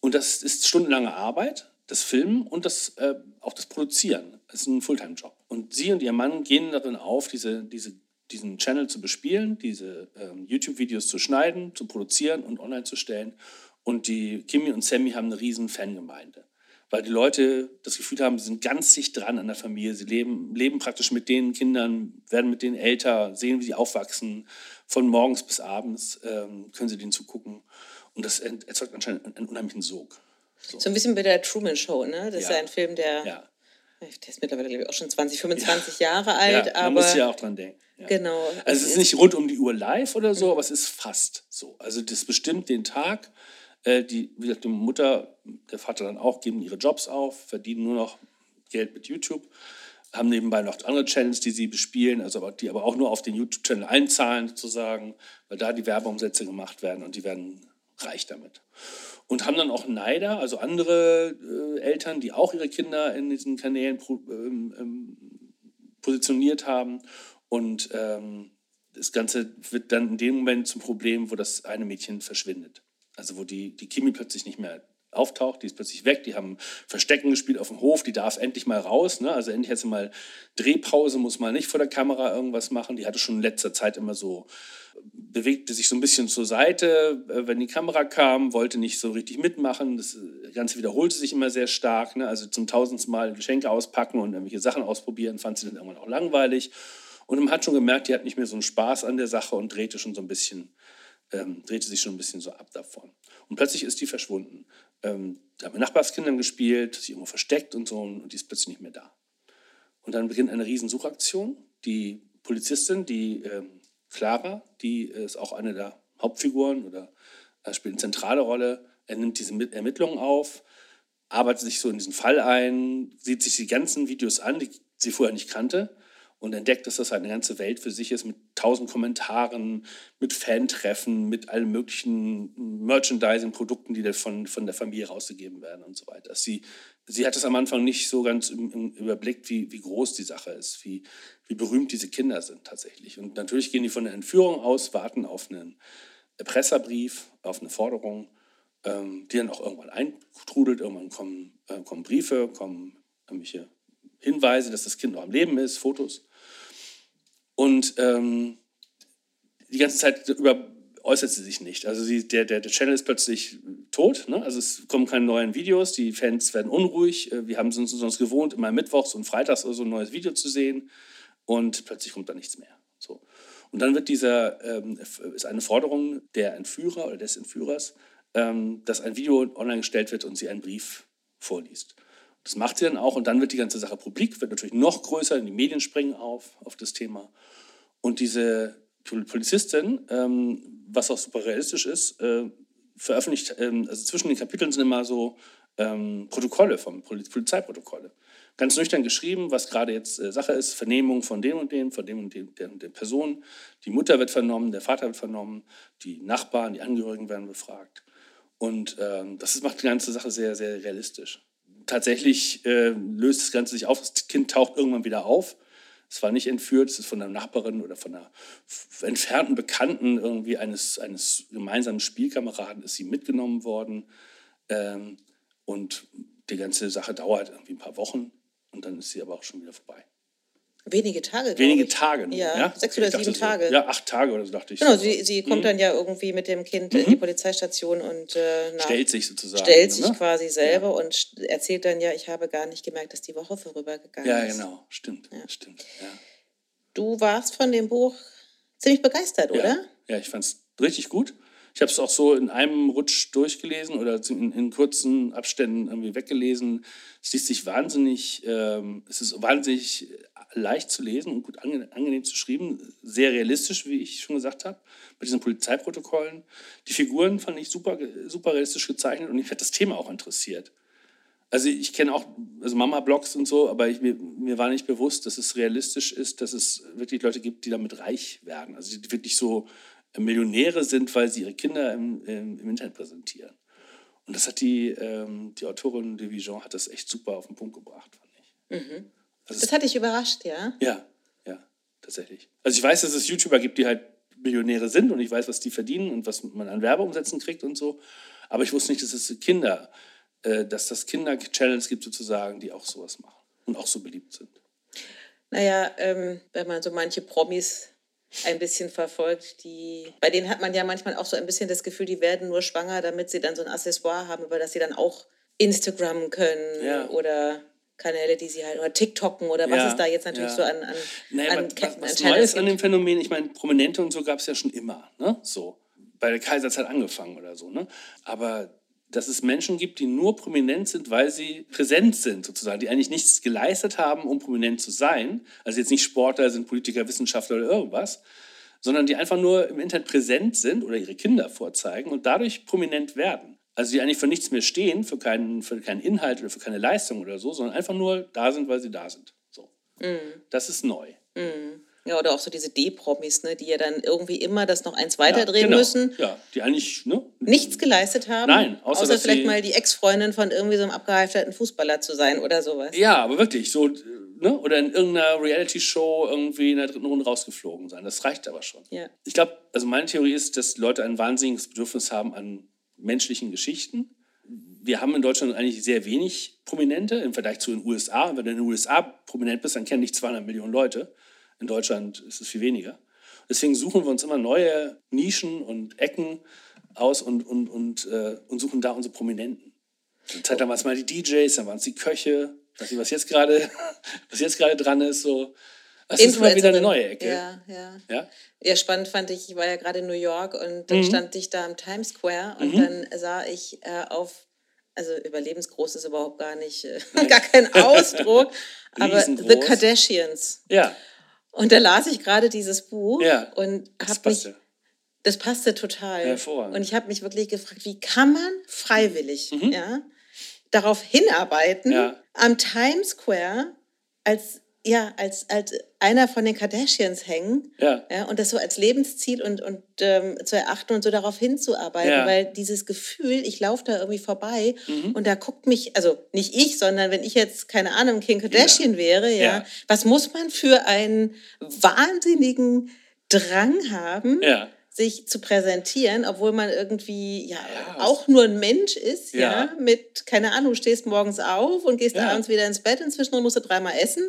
Und das ist stundenlange Arbeit, das Filmen und das, äh, auch das Produzieren. Das ist ein Fulltime-Job. Und sie und ihr Mann gehen darin auf, diese, diese, diesen Channel zu bespielen, diese ähm, YouTube-Videos zu schneiden, zu produzieren und online zu stellen. Und die Kimi und Sammy haben eine riesen Fangemeinde weil die Leute das Gefühl haben, sie sind ganz dicht dran an der Familie. Sie leben, leben praktisch mit den Kindern, werden mit denen älter, sehen, wie sie aufwachsen. Von morgens bis abends ähm, können sie denen zugucken. Und das erzeugt anscheinend einen, einen unheimlichen Sog. So. So ein bisschen bei der Truman Show, ne? Das ist Ja. ja ein Film, der Ja. Der ist mittlerweile, glaube ich, auch schon 20, 25 ja. Jahre alt. Ja, aber man muss ja auch dran denken. Ja. Genau. Also es ist nicht rund um die Uhr live oder so, mhm. aber es ist fast so. Also das bestimmt den Tag. Äh, die, wie gesagt, die Mutter, der Vater dann auch, geben ihre Jobs auf, verdienen nur noch Geld mit YouTube, haben nebenbei noch andere Channels, die sie bespielen, also die aber auch nur auf den YouTube-Channel einzahlen sozusagen, weil da die Werbeumsätze gemacht werden und die werden reich damit. Und haben dann auch Neider, also andere äh, Eltern, die auch ihre Kinder in diesen Kanälen ähm, ähm, positioniert haben. Und ähm, das Ganze wird dann in dem Moment zum Problem, wo das eine Mädchen verschwindet. Also wo die, die Kimi plötzlich nicht mehr auftaucht, die ist plötzlich weg, die haben Verstecken gespielt auf dem Hof, die darf endlich mal raus, ne? also endlich hat mal Drehpause, muss mal nicht vor der Kamera irgendwas machen, die hatte schon in letzter Zeit immer so, bewegte sich so ein bisschen zur Seite, äh, wenn die Kamera kam, wollte nicht so richtig mitmachen, das Ganze wiederholte sich immer sehr stark, ne? also zum tausendsten Mal Geschenke auspacken und irgendwelche Sachen ausprobieren, fand sie dann irgendwann auch langweilig und man hat schon gemerkt, die hat nicht mehr so einen Spaß an der Sache und drehte schon so ein bisschen, ähm, drehte sich schon ein bisschen so ab davon. Und plötzlich ist die verschwunden ähm, da haben wir Nachbarskindern gespielt, sich irgendwo versteckt und so und die ist plötzlich nicht mehr da. Und dann beginnt eine Riesensuchaktion. Die Polizistin, die ähm, Clara, die ist auch eine der Hauptfiguren oder äh, spielt eine zentrale Rolle. Er nimmt diese Ermittlungen auf, arbeitet sich so in diesen Fall ein, sieht sich die ganzen Videos an, die sie vorher nicht kannte und entdeckt, dass das eine ganze Welt für sich ist mit tausend Kommentaren, mit Fantreffen, mit allen möglichen Merchandising-Produkten, die von, von der Familie rausgegeben werden und so weiter. Sie, sie hat es am Anfang nicht so ganz im, im überblickt, wie, wie groß die Sache ist, wie, wie berühmt diese Kinder sind tatsächlich. Und natürlich gehen die von der Entführung aus, warten auf einen Presserbrief, auf eine Forderung, ähm, die dann auch irgendwann eintrudelt. Irgendwann kommen, äh, kommen Briefe, kommen irgendwelche Hinweise, dass das Kind noch am Leben ist, Fotos. Und ähm, die ganze Zeit über äußert sie sich nicht. Also sie, der, der, der Channel ist plötzlich tot. Ne? Also es kommen keine neuen Videos, die Fans werden unruhig. Äh, wir haben es uns sonst gewohnt, immer mittwochs und freitags so ein neues Video zu sehen. Und plötzlich kommt da nichts mehr. So. Und dann wird dieser, ähm, ist eine Forderung der Entführer oder des Entführers, ähm, dass ein Video online gestellt wird und sie einen Brief vorliest. Das macht sie dann auch und dann wird die ganze Sache publik, wird natürlich noch größer, die Medien springen auf, auf das Thema. Und diese Polizistin, ähm, was auch super realistisch ist, äh, veröffentlicht, ähm, also zwischen den Kapiteln sind immer so ähm, Protokolle vom Pol Polizeiprotokolle. Ganz nüchtern geschrieben, was gerade jetzt äh, Sache ist, Vernehmung von dem und dem, von dem und dem, der, der Person. Die Mutter wird vernommen, der Vater wird vernommen, die Nachbarn, die Angehörigen werden befragt. Und ähm, das macht die ganze Sache sehr, sehr realistisch tatsächlich äh, löst das Ganze sich auf. Das Kind taucht irgendwann wieder auf. Es war nicht entführt, es ist von einer Nachbarin oder von einer entfernten Bekannten irgendwie eines, eines gemeinsamen Spielkameraden ist sie mitgenommen worden. Ähm, und die ganze Sache dauert irgendwie ein paar Wochen und dann ist sie aber auch schon wieder vorbei. Wenige Tage. Wenige Tage. Nur, ja, ja, sechs oder sieben Tage. ja, acht Tage oder so dachte ich. Genau, sie, sie kommt mhm. dann ja irgendwie mit dem Kind mhm. in die Polizeistation und äh, nach, stellt sich sozusagen. Stellt ne? sich ne? quasi selber ja. und erzählt dann ja, ich habe gar nicht gemerkt, dass die Woche vorübergegangen ja, ist. Ja, genau, stimmt, ja. stimmt. Ja. Du warst von dem Buch ziemlich begeistert, oder? Ja, ich fand es richtig gut. Ich habe es auch so in einem Rutsch durchgelesen oder in, in, kurzen Abständen irgendwie weggelesen. Es liest sich wahnsinnig, ähm, es ist wahnsinnig leicht zu lesen und gut angenehm zu schreiben, sehr realistisch, wie ich schon gesagt habe, mit diesen Polizeiprotokollen. Die Figuren fand ich super, super realistisch gezeichnet und mich hat das Thema auch interessiert. Also ich kenne auch also Mama-Blogs und so, aber ich, mir, mir, war nicht bewusst, dass es realistisch ist, dass es wirklich Leute gibt, die damit reich werden. Also die wirklich so Millionäre sind, weil sie ihre Kinder im, im, im Internet präsentieren. Und das hat die, ähm, die Autorin de Vision hat das echt super auf den Punkt gebracht, fand ich. Mhm. Das, das hat dich überrascht, ja? Ja, ja, tatsächlich. Also ich weiß, dass es YouTuber gibt, die halt Millionäre sind und ich weiß, was die verdienen und was man an Werbeumsätzen kriegt und so. Aber ich wusste nicht, dass es Kinder, äh, dass das Kinder-Channels gibt sozusagen, die auch sowas machen und auch so beliebt sind. Naja, ähm, wenn man so manche Promis ein bisschen verfolgt, die, bei denen hat man ja manchmal auch so ein bisschen das Gefühl, die werden nur schwanger, damit sie dann so ein Accessoire haben, über das sie dann auch Instagram können ja. oder Kanäle, die sie halt, oder TikToken oder was ja, ist da jetzt natürlich ja. so an, an, naja, an was, was Neues an dem Phänomen, ich meine, Prominente und so gab es ja schon immer, ne? So. Bei der Kaiserzeit angefangen oder so, ne? Aber dass es Menschen gibt, die nur prominent sind, weil sie präsent sind, sozusagen, die eigentlich nichts geleistet haben, um prominent zu sein. Also jetzt nicht Sportler sind, Politiker, Wissenschaftler oder irgendwas, sondern die einfach nur im Internet präsent sind oder ihre Kinder vorzeigen und dadurch prominent werden. Also die eigentlich für nichts mehr stehen, für keinen, für keinen Inhalt oder für keine Leistung oder so, sondern einfach nur da sind, weil sie da sind. So. Mhm. Das ist neu. Ja, oder auch so diese D-Promis, ne, die ja dann irgendwie immer das noch eins weiterdrehen ja, genau. müssen. Ja, die eigentlich ne, Nichts geleistet haben. Nein, außer, außer vielleicht mal die Ex-Freundin von irgendwie so einem abgehalfterten Fußballer zu sein oder sowas. Ja, aber wirklich, so, ne? Oder in irgendeiner Reality-Show irgendwie in der dritten Runde rausgeflogen sein. Das reicht aber schon. Ja. Ich glaube, also meine Theorie ist, dass Leute ein wahnsinniges Bedürfnis haben an menschlichen Geschichten. Wir haben in Deutschland eigentlich sehr wenig Prominente im Vergleich zu den USA. Und wenn du in den USA prominent bist, dann kennen dich 200 Millionen Leute. In Deutschland ist es viel weniger. Deswegen suchen wir uns immer neue Nischen und Ecken aus und, und, und, äh, und suchen da unsere Prominenten. Eine Zeit lang waren es mal die DJs, dann waren es die Köche. Ich weiß nicht, was jetzt gerade, was jetzt gerade dran ist. So. Es ist immer wieder eine neue Ecke. Ja, ja. Ja? Ja, spannend fand ich, ich war ja gerade in New York und Mhm. dann stand ich da am Times Square und dann sah ich äh, auf, also überlebensgroß ist überhaupt gar nicht, äh, gar kein Ausdruck, aber The. Kardashians. ja, Und da las ich gerade dieses Buch Ja, und das habe mich, das passte total. Hervorragend. Und ich habe mich wirklich gefragt, wie kann man freiwillig ja, darauf hinarbeiten, Mhm. Ja. am Times Square als, ja, als, als einer von den Kardashians hängen Ja. ja, und das so als Lebensziel und, und ähm, zu erachten und so darauf hinzuarbeiten, Ja. weil dieses Gefühl, ich laufe da irgendwie vorbei Mhm. und da guckt mich, also nicht ich, sondern wenn ich jetzt, keine Ahnung, Kim Kardashian wäre, ja, Ja. was muss man für einen wahnsinnigen Drang haben, Ja. Sich zu präsentieren, obwohl man irgendwie ja, Ja. auch nur ein Mensch ist, ja. Ja. mit, keine Ahnung, du stehst morgens auf und gehst Ja. abends wieder ins Bett, inzwischen musst du dreimal essen,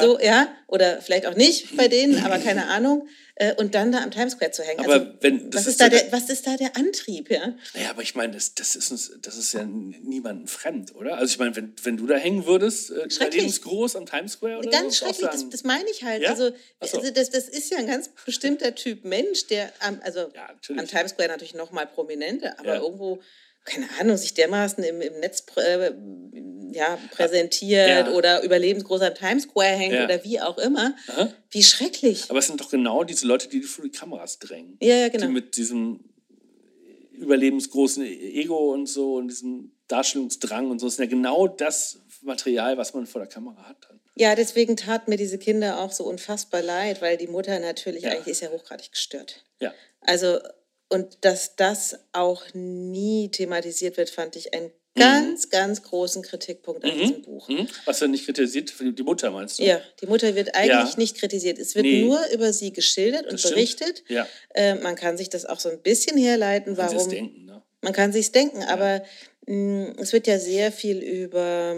so, ja, oder vielleicht auch nicht bei denen, aber keine Ahnung, äh, und dann da am Times Square zu hängen. Aber also, wenn- was, ist ist da der, der- was ist da der Antrieb, ja? Naja, aber ich meine, das, das, ist uns, das ist ja niemandem fremd, oder? Also ich meine, wenn, wenn du da hängen würdest, äh, lebensgroß am Times Square oder Ganz so, schrecklich, das, das meine ich halt. Ja? Also, so. also das, das ist ja ein ganz bestimmter Typ Mensch, der am, also Ja, am Times Square natürlich noch mal prominenter, aber Ja. irgendwo, keine Ahnung, sich dermaßen im, im Netz prä, äh, ja, präsentiert Ja. oder überlebensgroß am Times Square hängt Ja. oder wie auch immer. Aha. Wie schrecklich. Aber es sind doch genau diese Leute, die vor die Kameras drängen. Ja, ja, genau. Die mit diesem überlebensgroßen Ego und so und diesem Darstellungsdrang und so. Das ist ja genau das Material, was man vor der Kamera hat. Dann. Ja, deswegen tat mir diese Kinder auch so unfassbar leid, weil die Mutter natürlich Ja. eigentlich ist ja hochgradig gestört. Ja. Also, und dass das auch nie thematisiert wird, fand ich einen ganz, ganz großen Kritikpunkt an diesem Buch. Mhm. Was er nicht kritisiert, die Mutter meinst du? Ja, die Mutter wird eigentlich Ja. nicht kritisiert. Es wird Nee. nur über sie geschildert und berichtet. Ja. Äh, man kann sich das auch so ein bisschen herleiten, es warum. denken, ne? Man kann sich's denken, aber mh, es wird ja sehr viel über,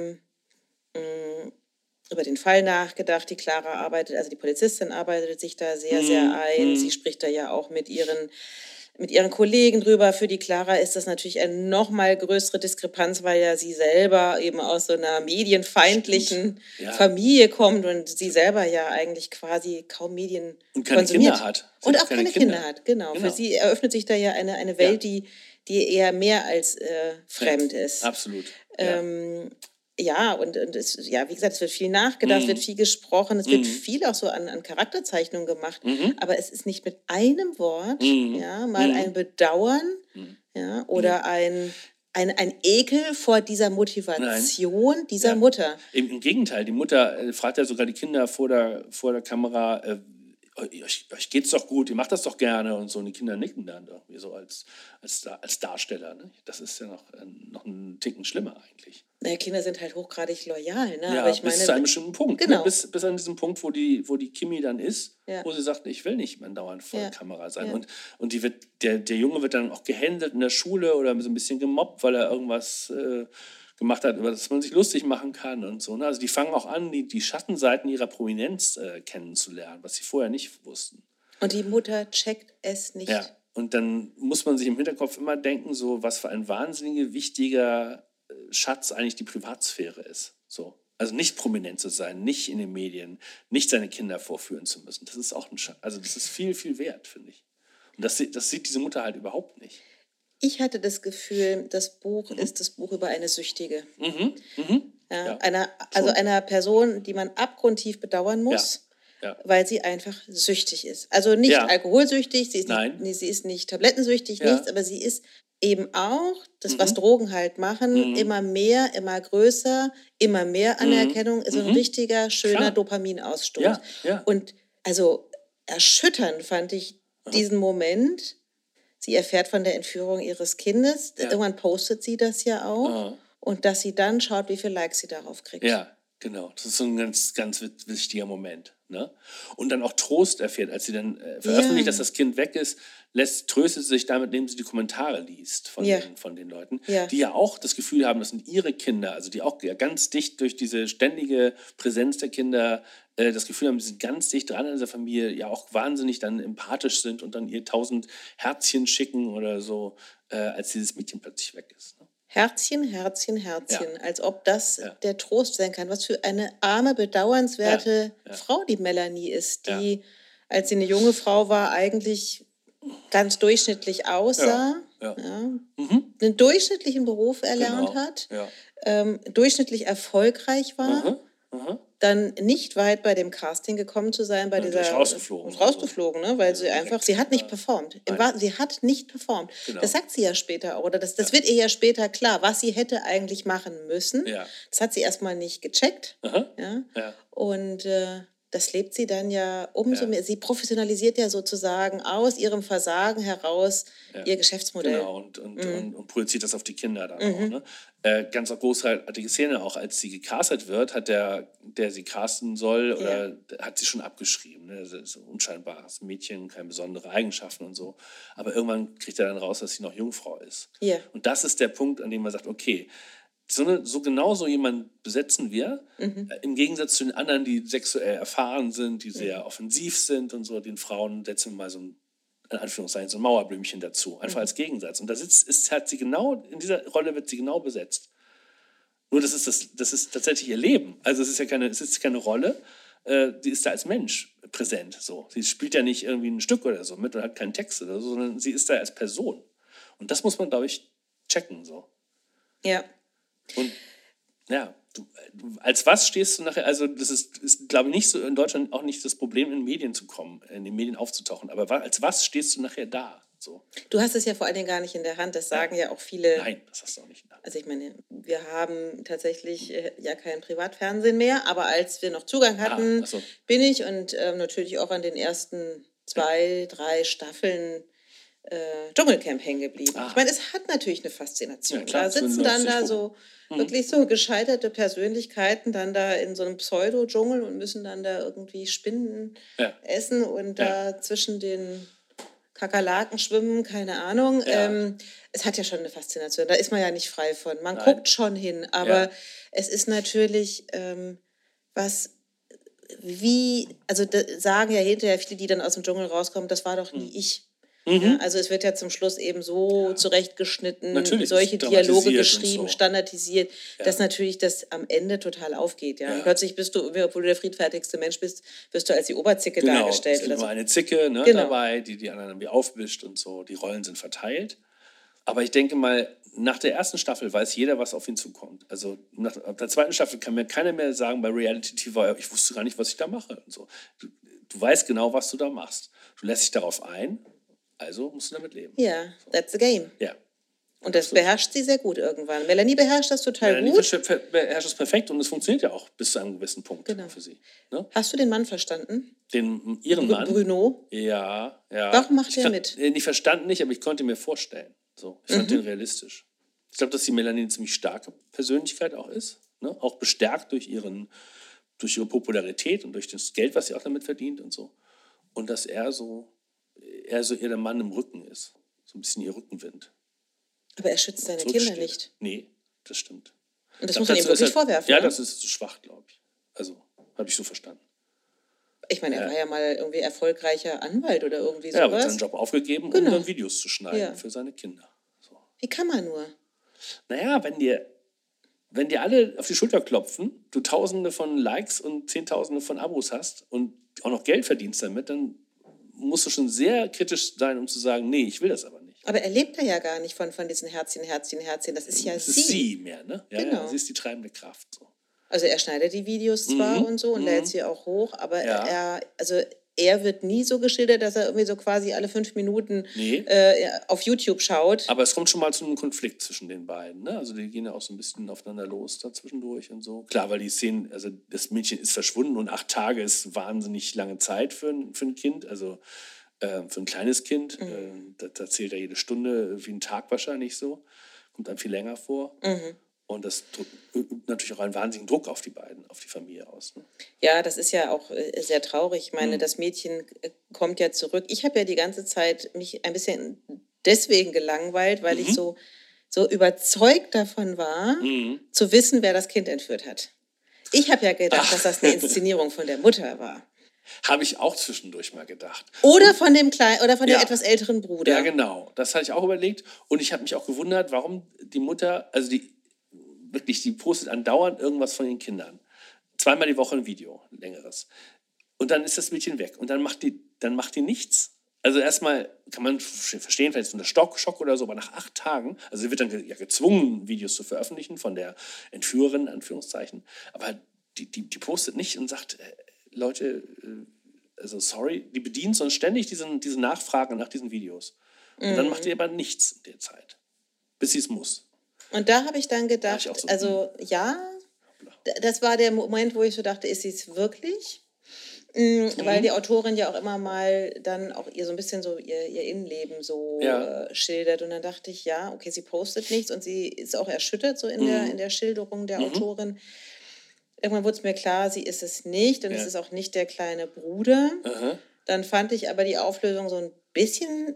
mh, über den Fall nachgedacht. Die Clara arbeitet, also die Polizistin arbeitet sich da sehr, sehr Mhm, ein. Sie spricht da ja auch mit ihren mit ihren Kollegen drüber. Für die Clara ist das natürlich eine noch mal größere Diskrepanz, weil ja sie selber eben aus so einer medienfeindlichen. Ja. Familie kommt und sie selber ja eigentlich quasi kaum Medien Und keine konsumiert. Kinder hat. Sie Und auch keine, keine Kinder. Kinder. hat, genau. Genau. Für sie eröffnet sich da ja eine, eine Welt, die, die eher mehr als äh, fremd ist. Absolut. Ja. Ähm, ja, und, und es, ja, wie gesagt, es wird viel nachgedacht, es Mhm. wird viel gesprochen, es wird viel auch so an, an Charakterzeichnungen gemacht, aber es ist nicht mit einem Wort, Mhm. ja, mal ein Bedauern, ja, oder ein, ein, ein Ekel vor dieser Motivation dieser Ja. Mutter. Im, Im Gegenteil, die Mutter äh, fragt ja sogar die Kinder vor der, vor der Kamera, äh, euch, euch geht's doch gut, ihr macht das doch gerne und so. Und die Kinder nicken dann irgendwie so als, als, als Darsteller. Ne? Das ist ja noch, äh, noch ein Ticken schlimmer eigentlich. Naja, Kinder sind halt hochgradig loyal, ne? Ja, aber ich bis meine, zu einem bestimmten Punkt. Genau. Ne? Bis, bis an diesem Punkt, wo die, wo die Kimi dann ist, Ja. wo sie sagt, ich will nicht mehr dauernd vor Ja. der Kamera sein. Ja. Und, und die wird, der, der Junge wird dann auch gehändelt in der Schule oder so ein bisschen gemobbt, weil er irgendwas äh, gemacht hat, über das man sich lustig machen kann und so. Ne? Also die fangen auch an, die, die Schattenseiten ihrer Prominenz äh, kennenzulernen, was sie vorher nicht wussten. und die Mutter checkt es nicht. Ja. Und dann muss man sich im Hinterkopf immer denken, so was für ein wahnsinnig wichtiger äh, Schatz eigentlich die Privatsphäre ist. So. Also nicht prominent zu sein, nicht in den Medien, nicht seine Kinder vorführen zu müssen. Das ist auch ein Schatz. Also das ist viel, viel wert, finde ich. Und das, das sieht diese Mutter halt überhaupt nicht. Ich hatte das Gefühl, das Buch ist das Buch über eine Süchtige. Mhm. Mhm. Ja, Ja, einer, also schon. einer Person, die man abgrundtief bedauern muss, Ja. weil sie einfach süchtig ist. Also nicht alkoholsüchtig, sie ist, Nein. Nicht, sie ist nicht tablettensüchtig, nichts, aber sie ist eben auch, das, was Mhm. Drogen halt machen, Mhm. immer mehr, immer größer, immer mehr Anerkennung, ist so ein Mhm. richtiger, schöner Klar. Dopaminausstoß. Ja, ja. Und also erschütternd fand ich diesen Moment. Sie erfährt von der Entführung ihres Kindes. Ja. Irgendwann postet sie das ja auch. Aha. Und dass sie dann schaut, wie viele Likes sie darauf kriegt. Ja, genau. Das ist so ein ganz, ganz wichtiger Moment. Ne? Und dann auch Trost erfährt, als sie dann äh, veröffentlicht, Ja. dass das Kind weg ist, lässt, tröstet sie sich damit, indem sie die Kommentare liest von, Ja. den, von den Leuten, Ja. die ja auch das Gefühl haben, das sind ihre Kinder, also die auch ganz dicht durch diese ständige Präsenz der Kinder äh, das Gefühl haben, sie sind ganz dicht dran an dieser Familie, ja auch wahnsinnig dann empathisch sind und dann ihr tausend Herzchen schicken oder so, äh, als dieses Mädchen plötzlich weg ist. Ne? Herzchen, Herzchen, Herzchen. Als ob das Ja. der Trost sein kann. Was für eine arme, bedauernswerte Ja, ja. Frau die Melanie ist, die, als sie eine junge Frau war, eigentlich ganz durchschnittlich aussah. Ja. Ja, Mhm. einen durchschnittlichen Beruf erlernt Genau. hat, Ja. ähm, durchschnittlich erfolgreich war, Aha. Aha. dann nicht weit bei dem Casting gekommen zu sein, bei Ja, die dieser rausgeflogen. rausgeflogen, ne? weil sie direkt. einfach, sie hat nicht Ja. performt. Nein. Sie hat nicht performt. Genau. Das sagt sie ja später auch, oder das, das wird ihr ja später klar, was sie hätte eigentlich machen müssen. Ja. Das hat sie erstmal nicht gecheckt. Aha. Ja? Ja. Und äh, das lebt sie dann ja umso Ja. mehr. Sie professionalisiert ja sozusagen aus ihrem Versagen heraus Ja. ihr Geschäftsmodell. Genau, und, und, Mhm. und, und projiziert das auf die Kinder dann auch. Ne? Äh, ganz großartige Szene auch, als sie gecastet wird, hat der, der sie casten soll, oder hat sie schon abgeschrieben. Ne? Das ist ein unscheinbares Mädchen, keine besondere Eigenschaften und so. Aber irgendwann kriegt er dann raus, dass sie noch Jungfrau ist. Ja. Und das ist der Punkt, an dem man sagt, okay, so, eine, so genau so jemanden besetzen wir, Mhm. äh, im Gegensatz zu den anderen, die sexuell erfahren sind, die sehr offensiv sind und so, den Frauen setzen wir mal so ein, in Anführungszeichen, so ein Mauerblümchen dazu, einfach als Gegensatz. Und das ist, ist, hat sie genau, in dieser Rolle wird sie genau besetzt. Nur das ist, das, das ist tatsächlich ihr Leben. Also es ist ja keine, es ist keine Rolle, äh, die ist da als Mensch präsent. So. Sie spielt ja nicht irgendwie ein Stück oder so mit und hat keinen Text oder so, sondern sie ist da als Person. Und das muss man, glaube ich, checken. So. Ja. Und ja, du, du, als was stehst du nachher? Also, das ist, ist glaube ich, nicht so in Deutschland auch nicht das Problem, in den Medien zu kommen, in den Medien aufzutauchen. Aber als was stehst du nachher da? So. Du hast es ja vor allen Dingen gar nicht in der Hand. Das sagen ja, auch viele. Nein, das hast du auch nicht. Also ich meine, wir haben tatsächlich äh, ja kein Privatfernsehen mehr, aber als wir noch Zugang hatten, Ah, so. bin ich und ähm, natürlich auch an den ersten zwei, drei Staffeln äh, Dschungelcamp hängen geblieben. Ah. Ich meine, es hat natürlich eine Faszination. Ja, klar, da sitzen dann da so Mhm. wirklich so gescheiterte Persönlichkeiten dann da in so einem Pseudo-Dschungel und müssen dann da irgendwie Spinnen Ja. essen und da zwischen den Kakerlaken schwimmen, keine Ahnung. Ja. Ähm, es hat ja schon eine Faszination. Da ist man ja nicht frei von. Man Nein. guckt schon hin, aber Ja. es ist natürlich ähm, was, wie, also sagen ja hinterher viele, die dann aus dem Dschungel rauskommen, das war doch nie Mhm. ich. Ja, also es wird ja zum Schluss eben so zurechtgeschnitten, Natürlich, solche Dialoge geschrieben, so. standardisiert, Ja. dass natürlich das am Ende total aufgeht. Ja? Ja. Plötzlich bist du, obwohl du der friedfertigste Mensch bist, wirst du als die Oberzicke Genau, es dargestellt. gibt Oder immer so. eine Zicke ne, Genau. dabei, die die anderen irgendwie aufwischt und so. Die Rollen sind verteilt. Aber ich denke mal, nach der ersten Staffel weiß jeder, was auf ihn zukommt. Also nach der zweiten Staffel kann mir keiner mehr sagen bei Reality TV, ich wusste gar nicht, was ich da mache. Und so. du, du weißt genau, was du da machst. Du lässt dich darauf ein, also musst du damit leben. Ja, that's the game. Ja. Und das beherrscht sie sehr gut irgendwann. Melanie beherrscht das total Melanie gut. ver- beherrscht es perfekt und es funktioniert ja auch bis zu einem gewissen Punkt Genau. für sie. Ne? Hast du den Mann verstanden? Den, ihren Br- Mann. Bruno? Ja, ja. Warum macht er mit? Nicht verstanden nicht, aber ich konnte mir vorstellen. So, ich Mhm. fand den realistisch. Ich glaube, dass die Melanie eine ziemlich starke Persönlichkeit auch ist. Ne? Auch bestärkt durch, ihren, durch ihre Popularität und durch das Geld, was sie auch damit verdient und so. Und dass er so, er so ihr der Mann im Rücken ist. So ein bisschen ihr Rückenwind. Aber er schützt seine Kinder nicht. Nee, das stimmt. Und das Ich muss glaub, man ihm wirklich er- vorwerfen. Ja, ne? das ist zu schwach, glaube ich. Also, habe ich so verstanden. ich meine, er war ja mal irgendwie erfolgreicher Anwalt oder irgendwie Ja, er hat sowas. seinen Job aufgegeben, Genau. um dann Videos zu schneiden Ja. für seine Kinder. So. Wie kann man nur? Naja, wenn dir, wenn dir alle auf die Schulter klopfen, du Tausende von Likes und Zehntausende von Abos hast und auch noch Geld verdienst damit, dann musst du schon sehr kritisch sein, um zu sagen, nee, ich will das aber nicht. Aber er lebt da ja gar nicht von, von diesen Herzchen, Herzchen, Herzchen. Das ist ja Das sie. ist sie mehr, ne? Ja, Genau. ja, sie ist die treibende Kraft. So. Also er schneidet die Videos zwar und so und lädt sie auch hoch, aber Mhm. Ja. er, also er wird nie so geschildert, dass er irgendwie so quasi alle fünf Minuten Nee. äh, auf YouTube schaut. Aber es kommt schon mal zu einem Konflikt zwischen den beiden. Ne? Also die gehen ja auch so ein bisschen aufeinander los da zwischendurch und so. Klar, weil die Szenen, also das Mädchen ist verschwunden und acht Tage ist wahnsinnig lange Zeit für ein, für ein Kind. Also äh, für ein kleines Kind. Mhm. Äh, da, da zählt ja jede Stunde wie ein Tag wahrscheinlich so. Kommt einem viel länger vor. Mhm. Und das übt natürlich auch einen wahnsinnigen Druck auf die beiden, auf die Familie aus. Ne? Ja, das ist ja auch äh, sehr traurig. Ich Mhm. meine, das Mädchen äh, kommt ja zurück. Ich habe ja die ganze Zeit mich ein bisschen deswegen gelangweilt, weil Mhm. ich so, so überzeugt davon war, Mhm. zu wissen, wer das Kind entführt hat. Ich habe ja gedacht, dass das eine Inszenierung von der Mutter war. Habe ich auch zwischendurch mal gedacht. Oder von dem kleinen oder von Ja. dem etwas älteren Bruder. Ja, genau. Das hatte ich auch überlegt. Und ich habe mich auch gewundert, warum die Mutter, also die wirklich, die postet andauernd irgendwas von den Kindern. Zweimal die Woche ein Video, ein längeres. Und dann ist das Mädchen weg. Und dann macht die, dann macht die nichts. Also erstmal kann man verstehen, vielleicht so eine Stock, Schock oder so, aber nach acht Tagen, also sie wird dann ja gezwungen, Videos zu veröffentlichen von der Entführerin, in Anführungszeichen. Aber die, die, die postet nicht und sagt, äh, Leute, äh, also sorry, die bedient sonst ständig diesen, diese Nachfragen nach diesen Videos. Und dann macht die aber nichts in der Zeit. Bis sie es muss. Und da habe ich dann gedacht, ich so, also ja, das war der Moment, wo ich so dachte, ist sie es wirklich? Mm, Mhm. Weil die Autorin ja auch immer mal dann auch ihr so ein bisschen so ihr, ihr Innenleben so Ja. äh, schildert. Und dann dachte ich, ja, okay, sie postet nichts und sie ist auch erschüttert so in, der, Mhm. in der Schilderung der Autorin. Irgendwann wurde es mir klar, sie ist es nicht und Ja. es ist auch nicht der kleine Bruder. Aha. Dann fand ich aber die Auflösung so ein bisschen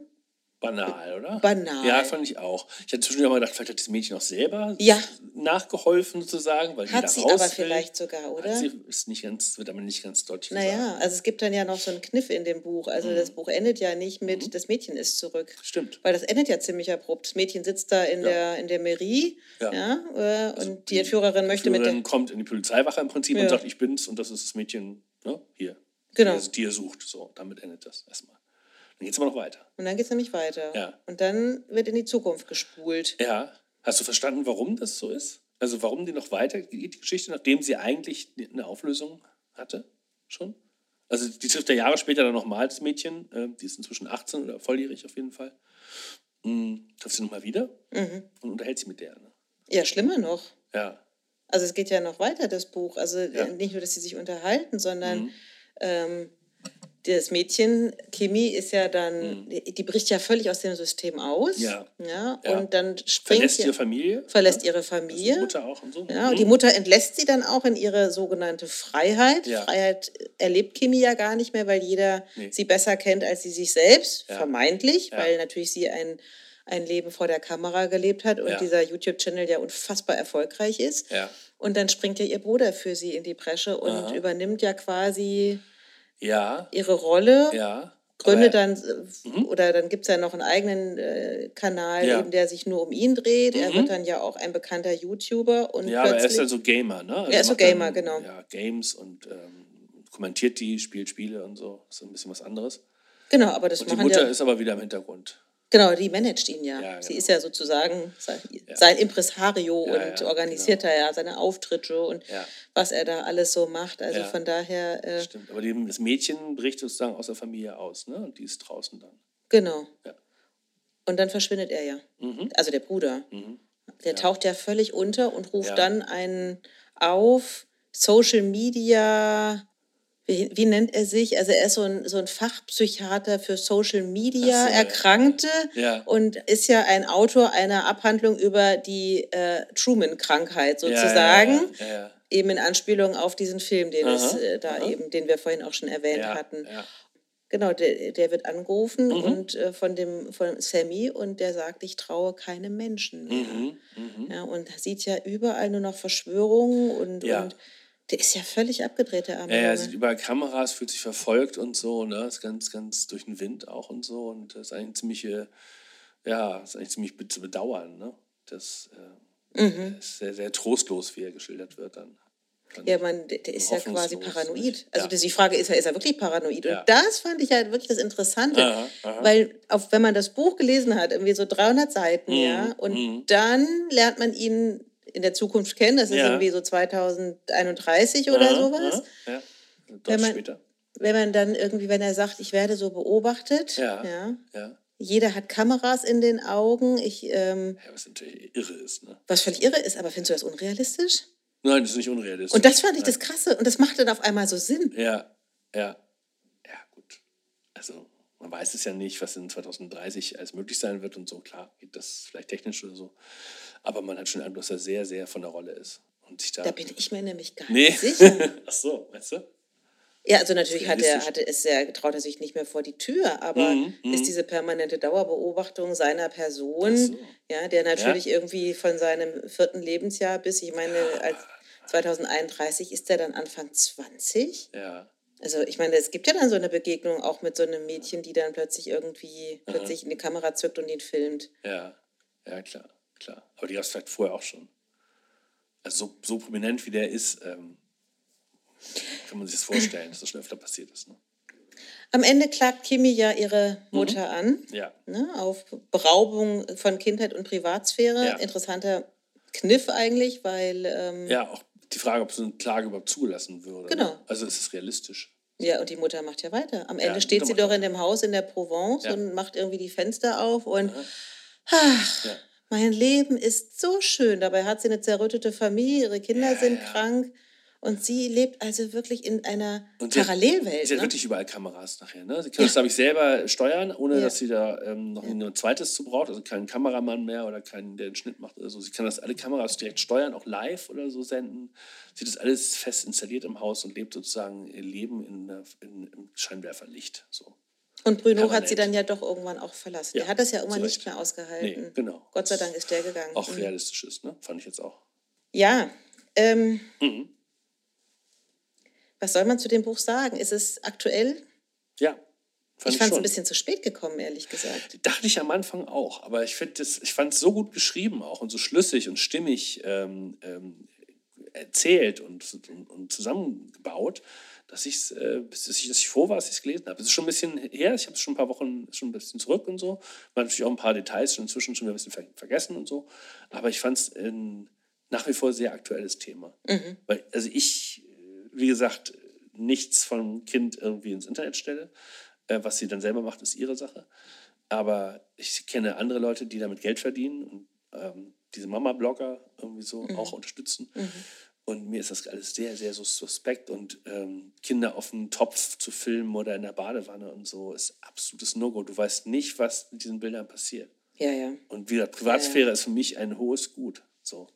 Banal, oder? Banal. Ja, fand ich auch. Ich hatte zwischendurch mal gedacht, vielleicht hat das Mädchen auch selber Ja. nachgeholfen, sozusagen. Weil die Hat da sie aber vielleicht sogar, oder? Sie, ist nicht ganz, wird aber nicht ganz deutlich gesagt. Naja, also es gibt dann ja noch so einen Kniff in dem Buch. Also das Mhm. Buch endet ja nicht mit, das Mädchen ist zurück. Stimmt. Weil das endet ja ziemlich abrupt. Das Mädchen sitzt da in, Ja. der, in der Mairie Ja. ja. äh, und die Entführerin möchte mit Führerin der... kommt in die Polizeiwache im Prinzip und sagt, ich bin's und das ist das Mädchen, ne, hier. Genau. Die, die ihr sucht. So, damit endet das erstmal. Dann geht's aber noch weiter. Und dann geht es nämlich weiter. Ja. Und dann wird in die Zukunft gespult. Ja. Hast du verstanden, warum das so ist? Also warum die noch weiter geht, die Geschichte, nachdem sie eigentlich eine Auflösung hatte? Schon? Also die trifft ja Jahre später dann nochmal das Mädchen, äh, die ist inzwischen 18 oder volljährig auf jeden Fall. Mhm. Trifft sie nochmal wieder Mhm. und unterhält sie mit der. Ne? Ja, schlimmer noch. Ja. Also es geht ja noch weiter, das Buch. Also äh, Ja. Mhm. nicht nur, dass sie sich unterhalten, sondern ähm, das Mädchen, Kimi, ist ja dann, die, die bricht ja völlig aus dem System aus. Ja. ja Ja. und dann springt Verlässt ja- ihre Familie. verlässt ihre Also Familie. die Mutter auch und so. Ja, und Mhm. die Mutter entlässt sie dann auch in ihre sogenannte Freiheit. Ja. Freiheit erlebt Kimi ja gar nicht mehr, weil jeder Nee. sie besser kennt als sie sich selbst, Ja. vermeintlich, Ja. weil natürlich sie ein, ein Leben vor der Kamera gelebt hat und Ja. dieser YouTube-Channel ja unfassbar erfolgreich ist. Ja. Und dann springt ja ihr Bruder für sie in die Bresche und Aha. übernimmt ja quasi Ja. ihre Rolle. Ja. Gründet Aber- dann, äh, oder dann gibt es ja noch einen eigenen äh, Kanal, Ja. eben, der sich nur um ihn dreht. Er Mhm. wird dann ja auch ein bekannter YouTuber und Ja, aber er ist dann so Gamer, ne? Also Er ist so macht dann, Gamer, genau. Ja, Games und ähm, kommentiert die, spielt Spiele und so. Das ist ein bisschen was anderes. genau, aber das Und die Mutter ja. ist aber wieder im Hintergrund. Genau, die managt ihn ja. Ja, Sie genau. ist ja sozusagen sein, sein Impresario Ja, und ja, organisiert genau. da ja seine Auftritte und Ja. was er da alles so macht. Also Ja. von daher, äh, Stimmt. Aber das Mädchen bricht sozusagen aus der Familie aus, ne? Und die ist draußen dann. genau. Ja. Und dann verschwindet er ja. Mhm. Also der Bruder. Der taucht ja völlig unter und ruft Ja. dann einen auf, Social Media. Wie, wie nennt er sich? Also er ist so ein, so ein Fachpsychiater für Social Media, so. Erkrankte Ja. und ist ja ein Autor einer Abhandlung über die äh, Truman-Krankheit sozusagen. Ja, ja. Eben in Anspielung auf diesen Film, den es Aha, äh, da aha. eben, den wir vorhin auch schon erwähnt hatten. Genau, der, der wird angerufen Mhm. und äh, von dem von Sammy und der sagt, ich traue keinem Menschen mehr. Mhm. Mhm. Ja, und sieht ja überall nur noch Verschwörungen und, und der ist ja völlig abgedreht, der arme Ja, er sieht überall Kameras, fühlt sich verfolgt und so, ne? Ist ganz, ganz durch den Wind auch und so. Und das ist eigentlich ziemlich, äh, ja, ist eigentlich ziemlich zu bedauern, ne? Das äh, Mhm. ist sehr, sehr trostlos, wie er geschildert wird dann. Ja, man, der, der ist ja quasi paranoid. Also Ja. die Frage ist ja, ist er wirklich paranoid? Ja. Und das fand ich halt wirklich das Interessante, Aha, aha. weil auch wenn man das Buch gelesen hat, irgendwie so 300 Seiten, Mhm, ja, und dann lernt man ihn in der Zukunft kennen, das ist Ja. irgendwie so 2031 oder Aha, sowas. Ja. Wenn man- später. Wenn man dann irgendwie, wenn er sagt, ich werde so beobachtet, Ja. ja, Ja. jeder hat Kameras in den Augen, ich, ähm, ja, was natürlich irre ist. Ne? was völlig irre ist, aber findest du das unrealistisch? Nein, das ist nicht unrealistisch. Und das fand ich das Krasse und das macht dann auf einmal so Sinn. Ja, ja, ja, gut. Also, man weiß es ja nicht, was in 2030 alles möglich sein wird und so. Klar, geht das vielleicht technisch oder so. Aber man hat schon den Eindruck, dass er sehr, sehr von der Rolle ist. Und sich da. Da bin ich mir nämlich gar nee. nicht sicher. Ach so, weißt du? Ja, also natürlich hat er, hatte es er, traut er sich nicht mehr vor die Tür, aber Mhm, ist diese permanente Dauerbeobachtung seiner Person, so. ja, der natürlich irgendwie von seinem vierten Lebensjahr bis, ich meine, als 2031 ist er dann Anfang 20. Ja. Also ich meine, es gibt ja dann so eine Begegnung auch mit so einem Mädchen, die dann plötzlich irgendwie plötzlich in die Kamera zückt und ihn filmt. Ja, ja, klar, klar. Aber die gab es vielleicht vorher auch schon. Also so, so prominent wie der ist, ähm, kann man sich das vorstellen, dass das schon öfter passiert ist. Ne? Am Ende klagt Kimi ja ihre Mhm. Mutter an. Ja. ne, auf Beraubung von Kindheit und Privatsphäre. Ja. Interessanter Kniff eigentlich, weil ähm, ja. ja, auch die Frage, ob so eine Klage überhaupt zugelassen würde. Genau. Ne? Also ist es realistisch? und die Mutter macht ja weiter. Am Ja, Ende die steht sie doch in dem Haus in der Provence Ja. und macht irgendwie die Fenster auf und ach, Ja. Mein Leben ist so schön. Dabei hat sie eine zerrüttete Familie, ihre Kinder Ja, sind ja. krank und sie lebt also wirklich in einer Und Parallelwelt. Sie hat ne? wirklich überall Kameras nachher. Ne? Sie kann das, glaube ich, selber steuern, ohne Ja. dass sie da ähm, noch ein zweites zu braucht. Also keinen Kameramann mehr oder keinen, der den Schnitt macht oder so. Sie kann das alle Kameras direkt steuern, auch live oder so senden. Sie hat das alles fest installiert im Haus und lebt sozusagen ihr Leben in, in, im Scheinwerferlicht. So. Und Bruno hat permanent. sie dann ja doch irgendwann auch verlassen. Ja, er hat das ja irgendwann nicht mehr ausgehalten. Nee, genau. Gott sei Dank ist der gegangen. Auch Mhm. realistisch ist, ne? fand ich jetzt auch. Ja, ähm, Mhm. was soll man zu dem Buch sagen? Ist es aktuell? Ja, fand ich fand es ein bisschen zu spät gekommen, ehrlich gesagt. Dachte ich am Anfang auch, aber ich das, ich fand es so gut geschrieben auch und so schlüssig und stimmig ähm, ähm, erzählt und, und, und zusammengebaut, dass, ich's, äh, dass ich, dass ich froh war, dass ich es gelesen habe. Es ist schon ein bisschen her, ich habe es schon ein paar Wochen schon ein bisschen zurück und so. Man hat natürlich auch ein paar Details schon inzwischen schon wieder ein bisschen ver vergessen und so. Aber ich fand es ein nach wie vor sehr aktuelles Thema. Weil, also ich, äh, wie gesagt, nichts vom Kind irgendwie ins Internet stelle. Äh, was sie dann selber macht, ist ihre Sache. Aber ich kenne andere Leute, die damit Geld verdienen und ähm, diese Mama-Blogger irgendwie so auch unterstützen. Und mir ist das alles sehr, sehr so suspekt. Und ähm, Kinder auf dem Topf zu filmen oder in der Badewanne und so ist absolutes No-Go. Du weißt nicht, was mit diesen Bildern passiert. Ja, ja. Und wie gesagt, Privatsphäre ist für mich ein hohes Gut. So.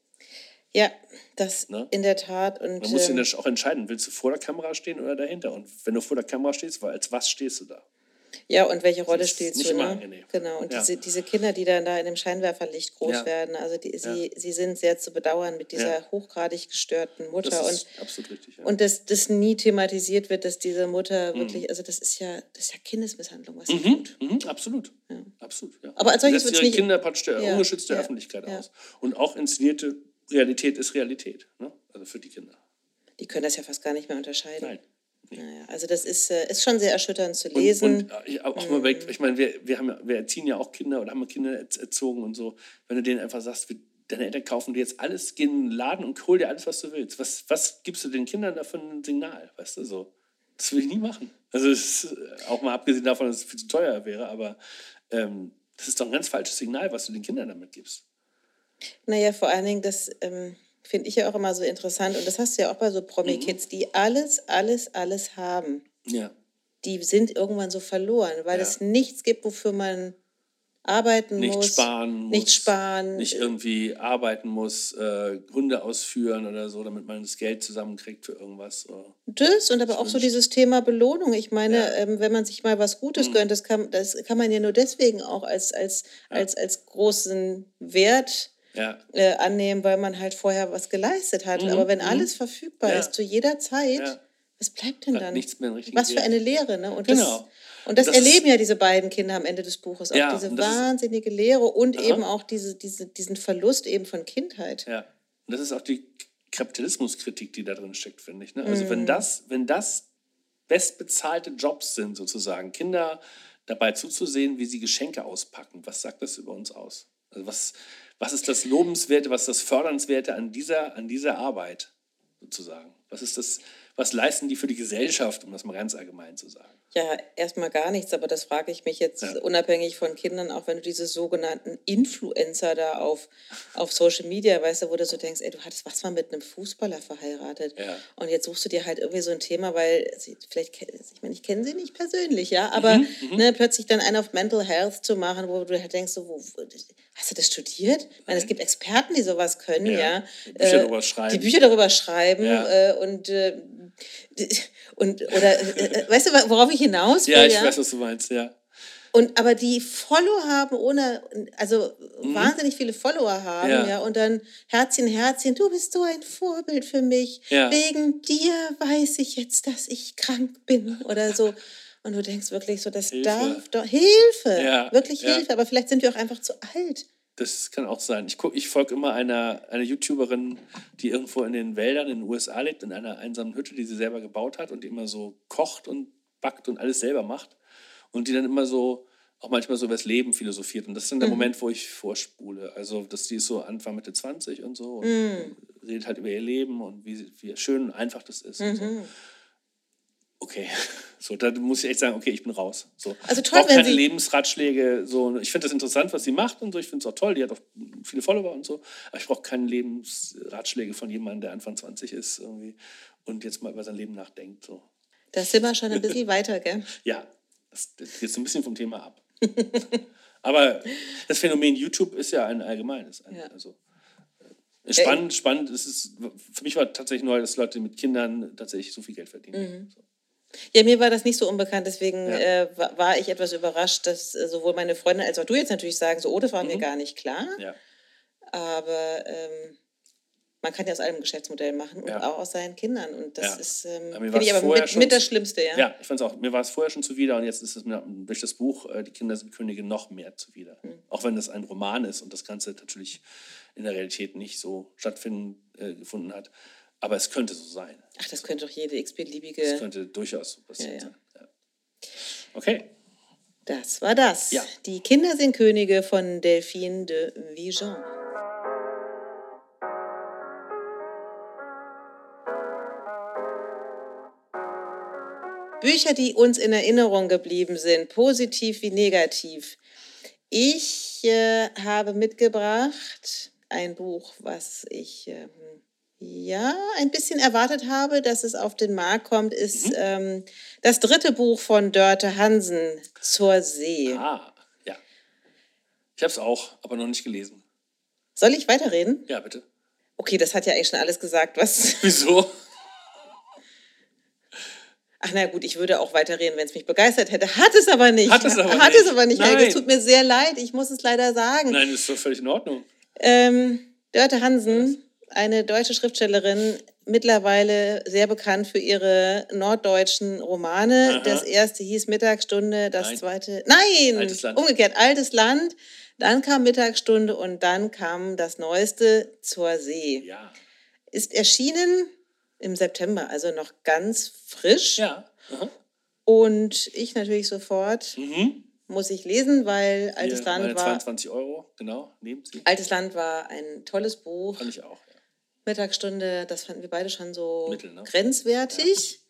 Ja, das Ne? in der Tat. Und Man muss ähm, sich auch entscheiden, willst du vor der Kamera stehen oder dahinter? Und wenn du vor der Kamera stehst, weil als was stehst du da? Ja, und welche Rolle spielst du? Ne? angenehm. Genau. Und Ja. diese, diese Kinder, die dann da in dem Scheinwerferlicht groß Ja. werden, also die, sie, sie sind sehr zu bedauern mit dieser Ja. hochgradig gestörten Mutter. Das und ist absolut richtig. Ja. Und dass das nie thematisiert wird, dass diese Mutter wirklich, also das ist ja, das ist ja Kindesmisshandlung, was sie tut. Mhm, absolut. Absolut, ja. Aber als solches wird's ihre nicht- Kinder praktisch der Ja, ungeschützte ja, Öffentlichkeit ja. aus. Und auch inszenierte Realität ist Realität. Ne? Also für die Kinder. Die können das ja fast gar nicht mehr unterscheiden. Nein. Naja, also das ist, äh, ist schon sehr erschütternd zu Und, lesen. und äh, ich, auch mal weg, ich meine, wir, wir, haben, ja- wir erziehen ja auch Kinder oder haben Kinder erz- erzogen und so. Wenn du denen einfach sagst, deine Eltern kaufen dir jetzt alles, gehen in den Laden und hol dir alles, was du willst. Was, was gibst du den Kindern da für ein Signal? Weißt du so? Das will ich nie machen. Also ist, äh, auch mal abgesehen davon, dass es viel zu teuer wäre, aber ähm, das ist doch ein ganz falsches Signal, was du den Kindern damit gibst. Naja, vor allen Dingen, das ähm, finde ich ja auch immer so interessant. Und das hast du ja auch bei so Mhm. Promi-Kids, die alles, alles, alles haben. Ja. Die sind irgendwann so verloren, weil Ja. es nichts gibt, wofür man arbeiten nicht muss. sparen muss. Nicht sparen. Nicht irgendwie arbeiten muss, äh, Hunde ausführen oder so, damit man das Geld zusammenkriegt für irgendwas. Das und aber auch so dieses Thema Belohnung. Ich meine, Ja. Mhm. ähm, wenn man sich mal was Gutes gönnt, das kann, das kann man ja nur deswegen auch als, als, als, als großen Wert Ja. äh, annehmen, weil man halt vorher was geleistet hat. Aber wenn alles verfügbar Mhm. Ja. ist, zu jeder Zeit, was bleibt denn dann? nichts mehr was für eine Lehre, ne? Und Genau. das, und das, Das erleben ja diese beiden Kinder am Ende des Buches. Auch Ja, diese ist- wahnsinnige Lehre und eben auch diese, diese, diesen Verlust eben von Kindheit. Ja. Und das ist auch die Kapitalismuskritik, die da drin steckt, finde ich. Ne? Also wenn das, wenn das bestbezahlte Jobs sind, sozusagen, Kinder dabei zuzusehen, wie sie Geschenke auspacken, was sagt das über uns aus? Also was, was ist das Lobenswerte, was ist das Fördernswerte an dieser, an dieser Arbeit, sozusagen? Was ist das, was leisten die für die Gesellschaft, um das mal ganz allgemein zu sagen? Ja, erstmal gar nichts, aber das frage ich mich jetzt Ja. unabhängig von Kindern, auch wenn du diese sogenannten Influencer da auf, auf Social Media, weißt du, wo du so denkst, ey, du hattest was mal mit einem Fußballer verheiratet. Ja. Und jetzt suchst du dir halt irgendwie so ein Thema, weil sie, vielleicht, ich meine, ich kenne sie nicht persönlich, ja, aber Mhm, ne, plötzlich dann einen auf Mental Health zu machen, wo du halt denkst, so, wo, hast du das studiert? Ich meine, es gibt Experten, die sowas können, Ja. ja. Die Bücher Äh, darüber schreiben. Die Bücher darüber schreiben Ja. äh, und, äh, und oder äh, äh, weißt du, worauf ich hinaus will? Ja, ich weiß, was du meinst, ja. Und aber die Follower haben ohne, also wahnsinnig viele Follower haben, Mhm. Ja. ja. und dann Herzchen, Herzchen, du bist so ein Vorbild für mich. Ja. Wegen dir weiß ich jetzt, dass ich krank bin oder so. Und du denkst wirklich so, das Hilfe. darf doch Hilfe, Ja, wirklich ja. Hilfe. Aber vielleicht sind wir auch einfach zu alt. Das kann auch sein. Ich, guck- ich folge immer einer, einer YouTuberin, die irgendwo in den Wäldern in den USA lebt, in einer einsamen Hütte, die sie selber gebaut hat und die immer so kocht und backt und alles selber macht. Und die dann immer so, auch manchmal so über das Leben philosophiert. Und das ist dann der Moment, wo ich vorspule. Also, dass die ist so Anfang, Mitte 20 und so und redet halt über ihr Leben und wie, wie schön und einfach das ist. Und so. Okay, so, da muss ich echt sagen, okay, ich bin raus. So. Also ich toll, brauche wenn keine Sie- Lebensratschläge. So. Ich finde das interessant, was sie macht und so. Ich finde es auch toll. Die hat auch viele Follower und so. Aber ich brauche keine Lebensratschläge von jemandem, der Anfang 20 ist irgendwie und jetzt mal über sein Leben nachdenkt. So. Da sind wir schon ein bisschen weiter, gell? Ja, das, das geht so ein bisschen vom Thema ab. Aber das Phänomen YouTube ist ja ein allgemeines. Ein, Ja. Also, äh, spannend, spannend. Es ist, für mich war tatsächlich neu, dass Leute mit Kindern tatsächlich so viel Geld verdienen. So. Ja, mir war das nicht so unbekannt, deswegen Ja. äh, wa- war ich etwas überrascht, dass äh, sowohl meine Freundin als auch du jetzt natürlich sagen, so, oh, das war mir gar nicht klar. Mhm. Ja. Aber ähm, man kann ja aus allem Geschäftsmodell machen und Ja. auch aus seinen Kindern. Und das Ja. ist, ähm, finde ich aber mit, schon mit das Schlimmste, ja. Ja, ich fand es auch, mir war es vorher schon zuwider und jetzt ist es mir durch das Buch äh, Die Kinder sind Könige noch mehr zuwider. Hm. Auch wenn das ein Roman ist und das Ganze natürlich in der Realität nicht so stattfinden äh, gefunden hat. Aber es könnte so sein. Ach, das könnte doch jede x-beliebige. könnte durchaus so passiert Ja, ja. sein. Ja. Okay. Das war das. Ja. Die Kinder sind Könige von Delphine de Vigan. Bücher, die uns in Erinnerung geblieben sind, positiv wie negativ. Ich äh, habe mitgebracht ein Buch, was ich ähm, ja ein bisschen erwartet habe, dass es auf den Markt kommt, ist ähm, das dritte Buch von Dörte Hansen, Zur See. Ah, ja. Ich habe es auch, aber noch nicht gelesen. Soll ich weiterreden? Ja, bitte. Okay, das hat ja eigentlich schon alles gesagt, was. Wieso? Ach na gut, ich würde auch weiterreden, wenn es mich begeistert hätte. Hat es aber nicht. Hat es aber Hat nicht. es aber nicht. Nein. Es tut mir sehr leid. Ich muss es leider sagen. Nein, das ist doch völlig in Ordnung. Ähm, Dörte Hansen, eine deutsche Schriftstellerin, mittlerweile sehr bekannt für ihre norddeutschen Romane. Aha. Das erste hieß Mittagsstunde, das Nein. zweite, nein, Altes umgekehrt, Altes Land. Dann kam Mittagsstunde und dann kam das neueste zur See. Ja. Ist erschienen im September, also noch ganz frisch. Ja. Aha. Und ich natürlich sofort Mhm. muss ich lesen, weil Altes Land war 22 Euro, genau, nehmen Sie. Altes Land war ein tolles Buch. Fand ich auch. Ja. Mittagsstunde, das fanden wir beide schon so Mittel, ne? grenzwertig.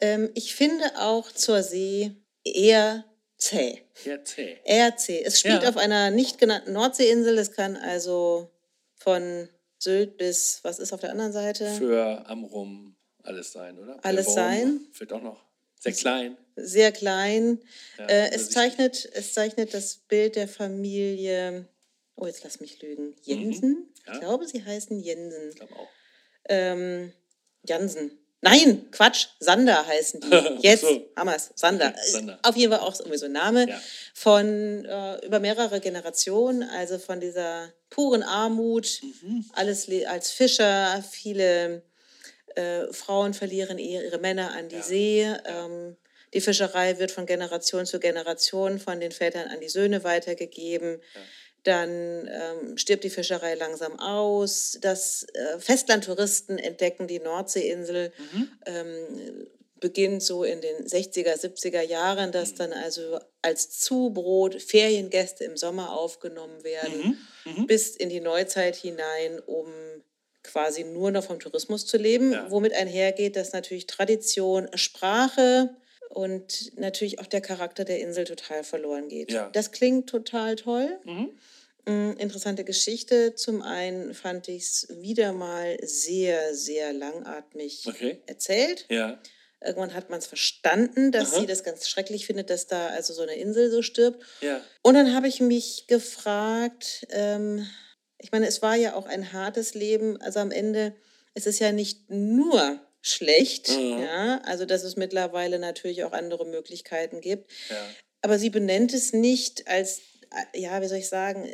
Ähm, ich finde auch zur See eher zäh. Sehr zäh. Eher zäh. Es spielt Ja. auf einer nicht genannten Nordseeinsel. Es kann also von Sylt bis, was ist auf der anderen Seite? Für Amrum alles sein, oder? Alles sein. Vielleicht auch noch sehr klein. Sehr klein. Ja, äh, es, übersichtlich. zeichnet, es zeichnet das Bild der Familie, oh, jetzt lass mich lügen, Jensen? Mhm. Ja. Ich glaube, sie heißen Jensen. Ich glaube auch. ähm, Jansen. Nein, Quatsch, Sander heißen die. Jetzt, so. Hammers, Sander. Okay, Sander. Auf jeden Fall auch so ein Name. Ja. Von äh, über mehrere Generationen, also von dieser puren Armut, Mhm. alles le- als Fischer, viele äh, Frauen verlieren ihre, ihre Männer an die Ja. See. Ähm, die Fischerei wird von Generation zu Generation von den Vätern an die Söhne weitergegeben. Dann ähm, stirbt die Fischerei langsam aus. Das äh, Festlandtouristen entdecken die Nordseeinsel. Ähm, beginnt so in den 60er, 70er Jahren, dass dann also als Zubrot Feriengäste im Sommer aufgenommen werden, bis in die Neuzeit hinein, um quasi nur noch vom Tourismus zu leben, Ja. womit einhergeht, dass natürlich Tradition, Sprache und natürlich auch der Charakter der Insel total verloren geht. Ja. Das klingt total toll. Mm, Interessante Geschichte. Zum einen fand ich es wieder mal sehr, sehr langatmig Okay. erzählt. Ja. Irgendwann hat man es verstanden, dass Aha. sie das ganz schrecklich findet, dass da also so eine Insel so stirbt. Ja. Und dann habe ich mich gefragt, ähm, ich meine, es war ja auch ein hartes Leben. Also am Ende ist es ja nicht nur schlecht, Mhm. ja, also dass es mittlerweile natürlich auch andere Möglichkeiten gibt. Ja. Aber sie benennt es nicht als, ja, wie soll ich sagen,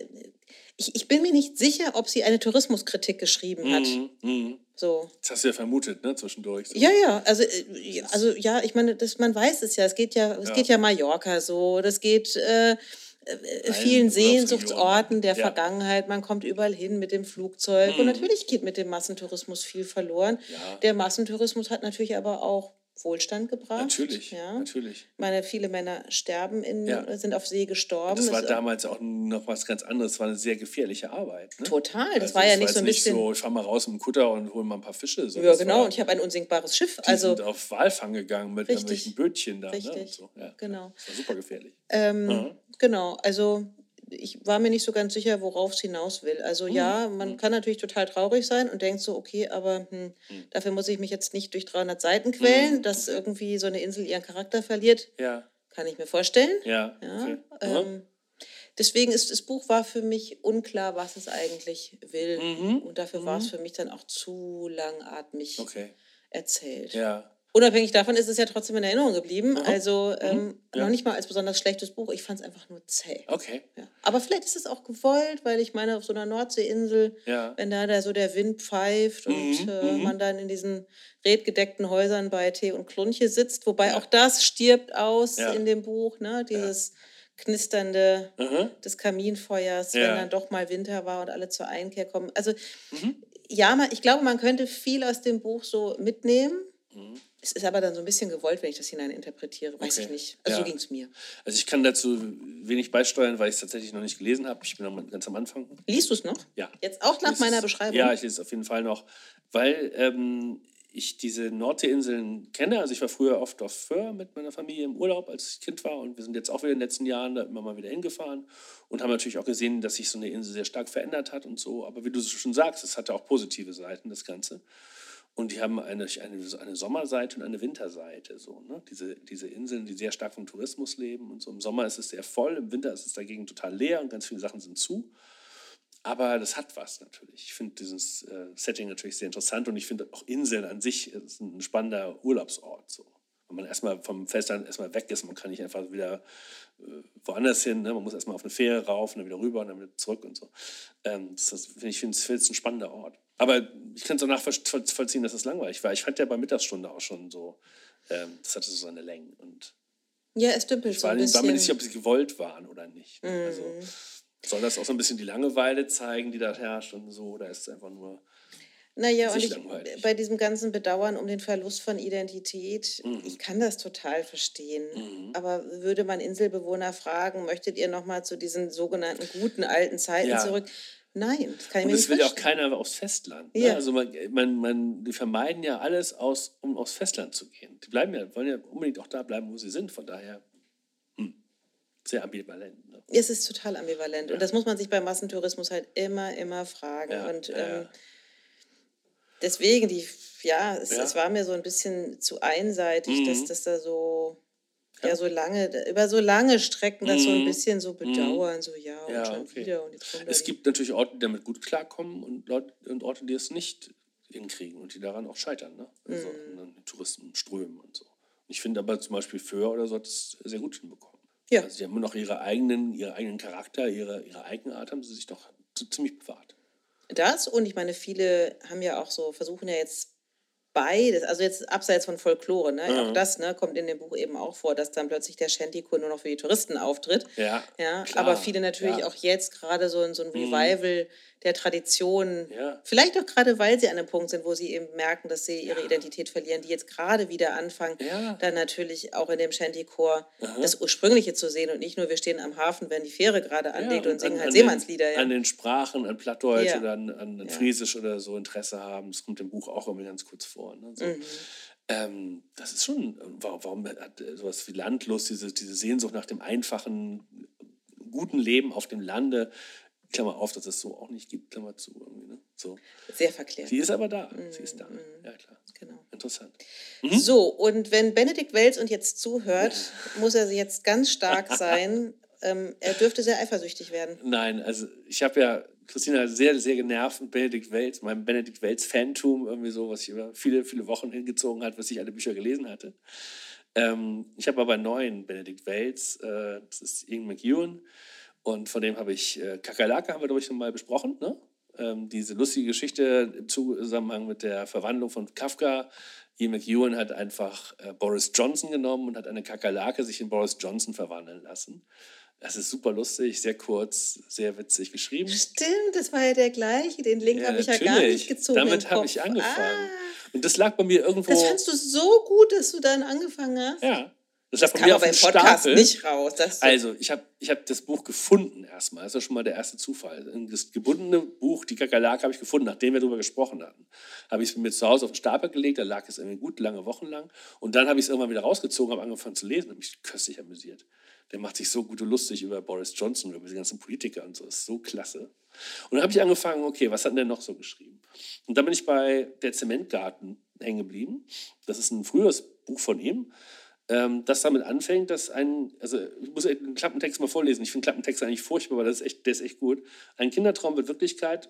ich, ich bin mir nicht sicher, ob sie eine Tourismuskritik geschrieben hat. Mhm. Mhm. So. Das hast du ja vermutet, ne, zwischendurch. So. Ja, ja, also, äh, ja, also ja, ich meine, das, man weiß es ja. Es geht ja, es Ja. geht ja Mallorca so, das geht äh, äh, vielen. Sehnsuchtsorten der Ja. Vergangenheit. Man kommt überall hin mit dem Flugzeug. Und Mhm. natürlich geht mit dem Massentourismus viel verloren. Ja. Der Massentourismus hat natürlich aber auch Wohlstand gebracht. Natürlich, Ja. natürlich. Ich meine, viele Männer sterben in, Ja. sind auf See gestorben. Das war Es- damals auch noch was ganz anderes. Es war eine sehr gefährliche Arbeit. Ne? Total. Das Also war ja nicht so ein bisschen. so, ich fahr mal raus im Kutter und hol mal ein paar Fische. So, ja, das genau. War, Und ich habe ein unsinkbares Schiff. die Also, sind auf Walfang gegangen mit Richtig. irgendwelchen Bötchen da. Ne? Richtig. Und so. ja, Genau. Das war super gefährlich. Ähm, Mhm. Genau, also ich war mir nicht so ganz sicher, worauf es hinaus will. Also Mhm. ja, man kann natürlich total traurig sein und denkt so, okay, aber hm, dafür muss ich mich jetzt nicht durch 300 Seiten quälen, Mhm. dass irgendwie so eine Insel ihren Charakter verliert, Ja, kann ich mir vorstellen. ja. Ja, okay. Ähm, deswegen ist das Buch war für mich unklar, was es eigentlich will. Mhm. Und dafür war es für mich dann auch zu langatmig Okay. erzählt. Ja. Unabhängig davon ist es ja trotzdem in Erinnerung geblieben. Aha. Also ähm, Ja. noch nicht mal als besonders schlechtes Buch. Ich fand es einfach nur zäh. Okay. Ja. Aber vielleicht ist es auch gewollt, weil ich meine, auf so einer Nordseeinsel, Ja. wenn da, da so der Wind pfeift und Mhm, äh, mhm. man dann in diesen redgedeckten Häusern bei Tee und Klunche sitzt, wobei auch das stirbt aus in dem Buch, ne? dieses knisternde Mhm. des Kaminfeuers, wenn dann doch mal Winter war und alle zur Einkehr kommen. Also Mhm. ja, man, ich glaube, man könnte viel aus dem Buch so mitnehmen. Es ist aber dann so ein bisschen gewollt, wenn ich das hineininterpretiere, weiß Okay. ich nicht. Also so Ja. ging es mir. Also ich kann dazu wenig beisteuern, weil ich es tatsächlich noch nicht gelesen habe. Ich bin noch ganz am Anfang. Liest du es noch? Ja. Jetzt auch nach meiner es- Beschreibung? Ja, ich lese es auf jeden Fall noch, weil ähm, ich diese Nordseeinseln kenne. Also ich war früher oft auf Föhr mit meiner Familie im Urlaub, als ich Kind war. Und wir sind jetzt auch wieder in den letzten Jahren da immer mal wieder hingefahren und haben natürlich auch gesehen, dass sich so eine Insel sehr stark verändert hat und so. Aber wie du schon sagst, es hatte auch positive Seiten, das Ganze. Und die haben eine, eine, eine Sommerseite und eine Winterseite. So, ne? diese, diese Inseln, die sehr stark vom Tourismus leben. Und so im Sommer ist es sehr voll, im Winter ist es dagegen total leer und ganz viele Sachen sind zu. Aber das hat was natürlich. Ich finde dieses äh, Setting natürlich sehr interessant und ich finde auch Inseln an sich ist ein spannender Urlaubsort. So. Wenn man erstmal vom Festland erstmal weg ist, man kann nicht einfach wieder äh, woanders hin. Ne? Man muss erstmal auf eine Fähre rauf und dann wieder rüber und dann wieder zurück und so. Ähm, das, das finde ich finde es ein spannender Ort. Aber ich kann es auch nachvollziehen, dass es langweilig war. Ich fand ja bei Mittagsstunde auch schon so, ähm, das hatte so seine Längen. Und Ja, es dümpelt ich so war, ein war bisschen. mir nicht sicher, ob sie gewollt waren oder nicht. Ne? Also, Mhm. soll das auch so ein bisschen die Langeweile zeigen, die da herrscht und so? Oder ist es einfach nur. naja, und ich, langweilig. bei diesem ganzen Bedauern um den Verlust von Identität, Mhm. ich kann das total verstehen. Aber würde man Inselbewohner fragen, möchtet ihr nochmal zu diesen sogenannten guten alten Zeiten Ja. zurück? Nein, das kann ich Und mir nicht will ja auch keiner aufs Festland. Ne? Ja. Also man, man, man, die vermeiden ja alles, aus, um aufs Festland zu gehen. Die bleiben ja, wollen ja unbedingt auch da bleiben, wo sie sind. Von daher hm, sehr ambivalent. Ne? Es ist total ambivalent. Und das muss man sich beim Massentourismus halt immer, immer fragen. Ja, und ja, ähm, ja. deswegen, die, ja, es, Ja. es war mir so ein bisschen zu einseitig, Mhm. dass das da so, ja. so lange, über so lange Strecken das so ein Mhm. bisschen so bedauern, so ja, und Ja, schon okay. wieder. Und jetzt Es gibt natürlich Orte, die damit gut klarkommen und, Leute, und Orte, die es nicht hinkriegen und die daran auch scheitern. Ne? Also Mhm. an den Touristenströmen und so. Ich finde aber zum Beispiel Föhr oder so hat es sehr gut hinbekommen. Ja. Also sie haben immer noch ihre eigenen, ihre eigenen Charakter, ihre, ihre Eigenart haben sie sich doch ziemlich bewahrt. Das und ich meine, viele haben ja auch so, versuchen ja jetzt beides, also jetzt abseits von Folklore, ne? Mhm. auch das ne, kommt in dem Buch eben auch vor, dass dann plötzlich der Shantychor nur noch für die Touristen auftritt. Ja, ja klar, aber viele natürlich ja. Mhm. auch jetzt gerade so, so ein Revival der Tradition, Ja. vielleicht auch gerade, weil sie an einem Punkt sind, wo sie eben merken, dass sie ihre Identität verlieren, die jetzt gerade wieder anfangen, Ja. dann natürlich auch in dem Shantychor das Ursprüngliche zu sehen und nicht nur, wir stehen am Hafen, wenn die Fähre gerade anlegt und singen an- halt an Seemannslieder. Den, Ja. An den Sprachen, an Plattdeutsch Ja. oder an, an Ja. Friesisch oder so Interesse haben. Das kommt im Buch auch irgendwie ganz kurz vor. Ne? So. Mhm. Ähm, das ist schon, warum, hat sowas wie Landlust, diese, diese Sehnsucht nach dem einfachen, guten Leben auf dem Lande, Klammer auf, dass es so auch nicht gibt, Klammer zu. Irgendwie, ne? so. Sehr verklärt. Sie ist aber da, sie ist da. Mhm. Ja, klar. Genau. Interessant. So, und wenn Benedikt Welz uns jetzt zuhört, muss er jetzt ganz stark sein. Ähm, er dürfte sehr eifersüchtig werden. Nein, also ich habe ja Christina sehr, sehr genervt mit Benedikt Welz, meinem Benedikt Welz-Fantum, irgendwie so, was sich über viele, viele Wochen hingezogen hat, was ich alle Bücher gelesen hatte. Ähm, ich habe aber einen neuen Benedikt Welz, äh, das ist Ian McEwan, und von dem habe ich äh, Kakerlake, haben wir, glaube ich, schon mal besprochen, ne? Ähm, diese lustige Geschichte im Zusammenhang mit der Verwandlung von Kafka. Ian McEwan hat einfach äh, Boris Johnson genommen und hat eine Kakerlake sich in Boris Johnson verwandeln lassen. Das ist super lustig, sehr kurz, sehr witzig geschrieben. Stimmt, das war ja der gleiche. Den Link Ja, habe ich ja gar nicht gezogen. Damit habe ich angefangen. Ah, Und das lag bei mir irgendwo. das fandst du so gut, dass du dann angefangen hast. ja, das, das kam aber im Podcast Stapel. nicht raus. Also, ich habe ich hab das Buch gefunden erstmal. Das ist schon mal der erste Zufall. Das gebundene Buch, die Kakerlake, habe ich gefunden, nachdem wir darüber gesprochen hatten. Habe ich es mir zu Hause auf den Stapel gelegt, da lag es irgendwie gut, lange Wochen lang. Und dann habe ich es irgendwann wieder rausgezogen, habe angefangen zu lesen und mich köstlich amüsiert. Der macht sich so gut und lustig über Boris Johnson, über die ganzen Politiker und so. Das ist so klasse. Und dann habe ich angefangen, okay, was hat denn der noch so geschrieben? Und dann bin ich bei Der Zementgarten hängen geblieben. Das ist ein früheres Buch von ihm ähm, das damit anfängt, dass ein, also ich muss den Klappentext mal vorlesen, ich finde Klappentext eigentlich furchtbar, aber das ist echt, der ist echt gut. Ein Kindertraum wird Wirklichkeit,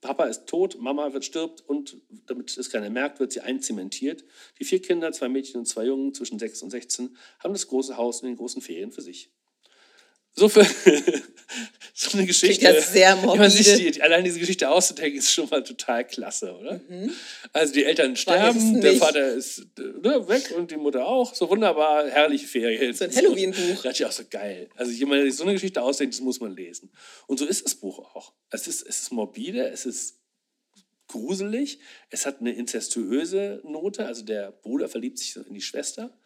Papa ist tot, Mama wird stirbt und damit es keiner merkt, wird sie einzementiert. Die vier Kinder, zwei Mädchen und zwei Jungen zwischen 6 und 16, haben das große Haus in den großen Ferien für sich. So, für, so eine Geschichte. Klingt sehr Wenn man sich morbide. die, allein diese Geschichte auszudenken, ist schon mal total klasse, oder? Also die Eltern sterben, der. Vater ist ne, weg und die Mutter auch. So wunderbar, herrliche Ferien. So ein Halloween-Buch. Das ist ja auch so geil. Also jemand, der sich so eine Geschichte ausdenkt, das muss man lesen. Und so ist das Buch auch. Es ist, es ist morbide, es ist gruselig, es hat eine inzestuöse Note, also der Bruder verliebt sich in die Schwester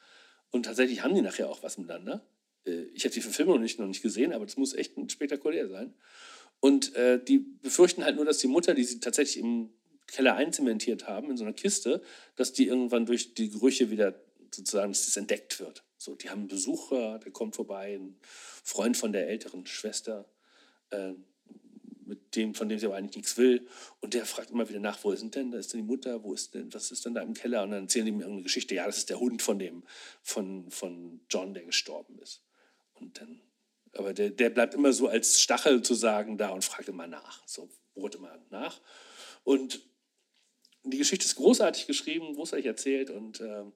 und tatsächlich haben die nachher auch was miteinander. Äh, Ich habe die Verfilmung noch nicht, noch nicht gesehen, aber das muss echt spektakulär sein. Und äh, die befürchten halt nur, dass die Mutter, die sie tatsächlich im Keller einzementiert haben, in so einer Kiste, dass die irgendwann durch die Gerüche wieder sozusagen, dass das entdeckt wird. So, die haben einen Besucher, der kommt vorbei, ein Freund von der älteren Schwester, äh, mit dem, von dem sie aber eigentlich nichts will. Und der fragt immer wieder nach, wo ist denn, da ist denn die Mutter, wo ist denn, was ist denn da im Keller? Und dann erzählen die mir irgendeine Geschichte, ja, das ist der Hund von dem, von, von John, der gestorben ist. Und dann, aber der, der bleibt immer so als Stachel sozusagen da und fragt immer nach. So bohrt immer nach. Und die Geschichte ist großartig geschrieben, großartig erzählt und ähm,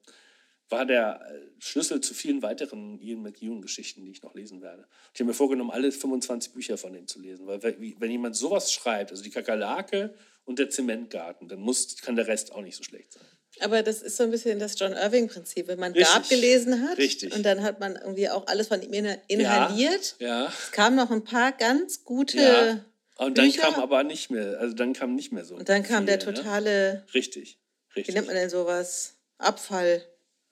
war der äh, Schlüssel zu vielen weiteren Ian McEwan-Geschichten, die ich noch lesen werde. Ich habe mir vorgenommen, alle 25 Bücher von ihm zu lesen, weil wenn jemand sowas schreibt, also die Kakerlake und der Zementgarten, dann muss, kann der Rest auch nicht so schlecht sein. Aber das ist so ein bisschen das John Irving-Prinzip. Wenn man Richtig. Gab gelesen hat Richtig. und dann hat man irgendwie auch alles von ihm inha- inhaliert. Ja. Es kamen noch ein paar ganz gute ja. Und dann Bücher. kam aber nicht mehr, also dann kam nicht mehr so. und dann kam der viel, ne? totale, Richtig, wie richtig. nennt man denn sowas? Abfall.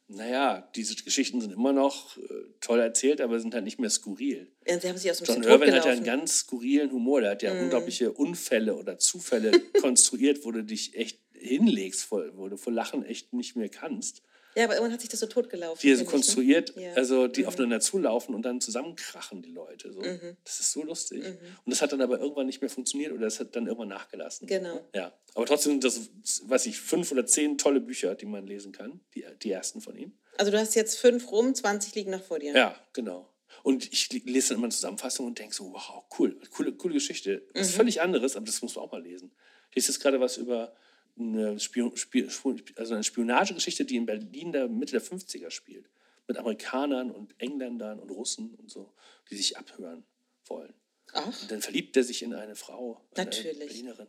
Naja, diese Geschichten sind immer noch äh, toll erzählt, aber sind halt nicht mehr skurril. Ja, Sie haben sich aus dem John Irwin hat ja einen ganz skurrilen Humor. Der hat ja unglaubliche Unfälle oder Zufälle konstruiert, wo du dich echt hinlegst, wo du vor Lachen echt nicht mehr kannst. Ja, aber irgendwann hat sich das so totgelaufen. Die so ne? konstruiert, Ja. Mhm. also die aufeinander zulaufen und dann zusammenkrachen die Leute. So. Das ist so lustig. Und das hat dann aber irgendwann nicht mehr funktioniert oder das hat dann irgendwann nachgelassen. Genau. Ja, aber trotzdem sind das, weiß ich, fünf oder zehn tolle Bücher, die man lesen kann, die, die ersten von ihm. Also du hast jetzt fünf rum, 20 liegen noch vor dir. Ja, genau. Und ich lese dann immer eine Zusammenfassung und denke so, wow, cool, coole, coole Geschichte. Was Mhm. völlig anderes, aber das muss man auch mal lesen. Ich lese jetzt gerade was über eine, Spion, Spiel, also eine Spionagegeschichte, die in Berlin der Mitte der 50er spielt. Mit Amerikanern und Engländern und Russen und so, die sich abhören wollen. Ach, Und dann verliebt er sich in eine Frau, eine Natürlich. Berlinerin.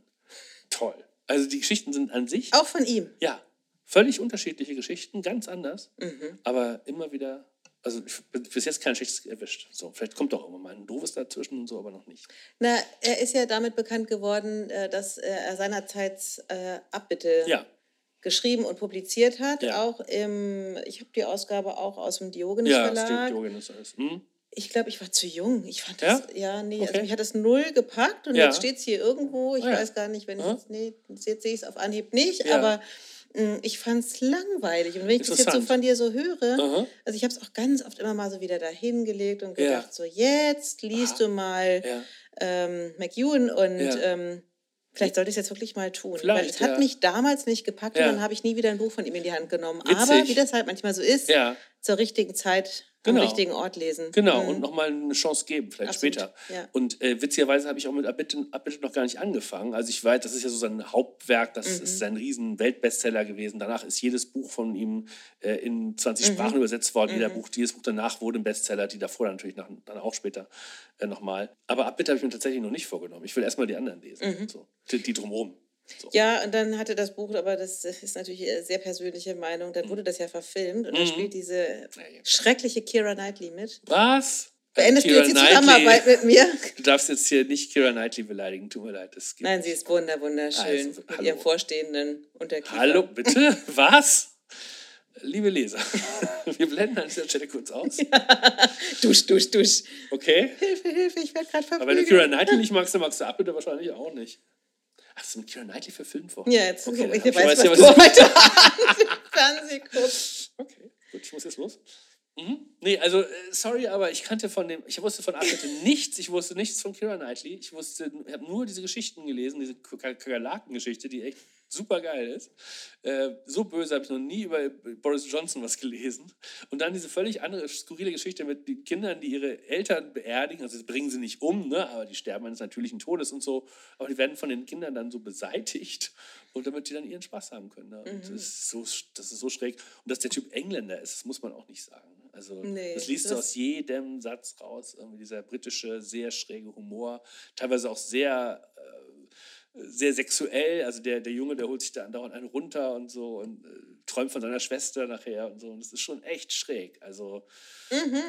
Toll. Also die Geschichten sind an sich auch von ihm. ja, Völlig unterschiedliche Geschichten, ganz anders, Mhm. aber immer wieder, also ich bin bis jetzt kein schlechtes erwischt. So, vielleicht kommt doch immer mal ein doofes dazwischen und so, aber noch nicht. Na, er ist ja damit bekannt geworden, äh, dass äh, er seinerzeit äh, Abbitte Ja, geschrieben und publiziert hat. Ja. Auch im, ich habe die Ausgabe auch aus dem Diogenes ja, Verlag. Steve Diogenes alles. Hm? Ich glaube, ich war zu jung. Ich fand Ja? das, ja, nee, Okay. also mich hat das null gepackt und Ja. jetzt steht es hier irgendwo. Ich ja. weiß gar nicht, wenn ich nee, jetzt sehe ich es auf Anhieb nicht, Ja. aber ich fand es langweilig. Und wenn ich das jetzt so von dir so höre, Aha. also ich habe es auch ganz oft immer mal so wieder dahingelegt und Ja. gedacht, so jetzt liest du mal Ja. ähm, McEwan und Ja. ähm, vielleicht sollte ich es jetzt wirklich mal tun. Weil Vielleicht, es hat ja. mich damals nicht gepackt Ja. und dann habe ich nie wieder ein Buch von ihm in die Hand genommen. Witzig. Aber wie das halt manchmal so ist, Ja, zur richtigen Zeit Genau. am richtigen Ort lesen. genau. Mhm. Und nochmal eine Chance geben, vielleicht Absolut, später. ja. Und äh, witzigerweise habe ich auch mit Abbitte, Abbitte noch gar nicht angefangen. Also ich weiß, das ist ja so sein Hauptwerk, das Mhm. ist sein riesen Weltbestseller gewesen. Danach ist jedes Buch von ihm äh, in Mhm. 20 Sprachen übersetzt worden. Jeder Buch, jedes Buch danach wurde ein Bestseller, die davor natürlich nach, dann auch später äh, nochmal. Aber Abbitte habe ich mir tatsächlich noch nicht vorgenommen. Ich will erstmal die anderen lesen, so, die, die drumherum. So. Mhm. Ja, und dann hatte das Buch, aber das ist natürlich eine sehr persönliche Meinung, dann wurde das ja verfilmt und da spielt diese Mhm. Ja, ja. schreckliche Kira Knightley mit. Was? Beendest du Keira jetzt die. Zusammenarbeit mit mir? Du darfst jetzt hier nicht Kira Knightley beleidigen, tut mir leid. Das geht Nein, nicht. sie ist wunder, wunderschön Also, mit ihrem vorstehenden Unterkiefer. Hallo, bitte? Was? Liebe Leser, wir blenden an dieser Stelle kurz aus. Dusch, dusch, dusch. Okay? Hilfe, Hilfe, ich werde gerade Aber wenn du verprügelt. Kira Knightley nicht magst, dann magst du Abbitte wahrscheinlich auch nicht. Hast du mit Kira Knightley verfilmt worden? Ja, jetzt okay, ich weiß, weiß ja, was, was du heute Fernsehen guckst. Okay, gut, ich muss jetzt los. Mhm. Nee, also, äh, sorry, aber ich kannte von dem, ich wusste von Abbitte nichts, ich wusste nichts von Kira Knightley. Ich wusste, ich habe nur diese Geschichten gelesen, diese Kakerlaken-Geschichte, die echt super geil ist. Äh, so böse habe ich noch nie über Boris Johnson was gelesen. Und dann diese völlig andere, skurrile Geschichte mit den Kindern, die ihre Eltern beerdigen. Also, das bringen sie nicht um, ne? aber die sterben eines natürlichen Todes und so. Aber die werden von den Kindern dann so beseitigt, und damit die dann ihren Spaß haben können. Ne? Und das, ist so, das ist so schräg. Und dass der Typ Engländer ist, das muss man auch nicht sagen. Also, Nee, das liest du das- aus jedem Satz raus. Irgendwie dieser britische, sehr schräge Humor. Teilweise auch sehr, sehr sexuell. Also, der, der Junge, der holt sich da andauernd einen runter und so und äh, träumt von seiner Schwester nachher und so. Und das ist schon echt schräg. Also,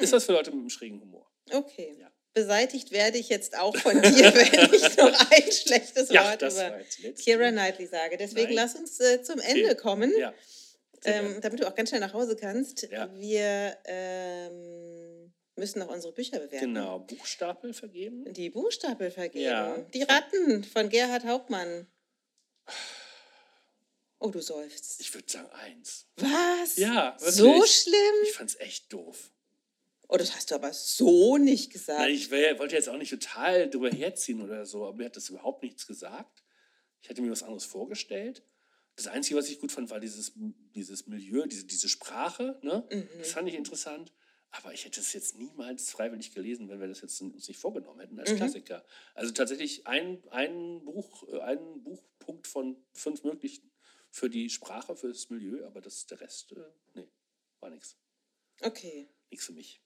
ist was für Leute mit einem schrägen Humor. Okay. Ja. Beseitigt werde ich jetzt auch von dir, wenn ich noch ein schlechtes Ja, Wort über. Kira Knightley sage. Deswegen Nein. lass uns äh, zum Ende Okay. kommen, Ja. Ähm, damit du auch ganz schnell nach Hause kannst. Wir ähm, müssen noch unsere Bücher bewerten. Genau. Buchstapel vergeben. Die Buchstapel vergeben. Ja. Die Ratten von Gerhard Hauptmann. Oh, du seufzt. Ich würde sagen eins. Was? Ja, wirklich. So schlimm? Ich fand's echt doof. Oh, das hast du aber so nicht gesagt. Nein, ich wär, wollte jetzt auch nicht total drüber herziehen oder so, aber mir hat das überhaupt nichts gesagt. Ich hätte mir was anderes vorgestellt. Das Einzige, was ich gut fand, war dieses, dieses Milieu, diese, diese Sprache. Ne? Mhm. Das fand ich interessant. Aber ich hätte es jetzt niemals freiwillig gelesen, wenn wir das jetzt uns nicht vorgenommen hätten Mhm. als Klassiker. Also tatsächlich ein, ein, Buch, äh, ein Buchpunkt von fünf möglichen für die Sprache, für das Milieu, aber das, der Rest, äh, nee, war nichts. okay, Nichts für mich.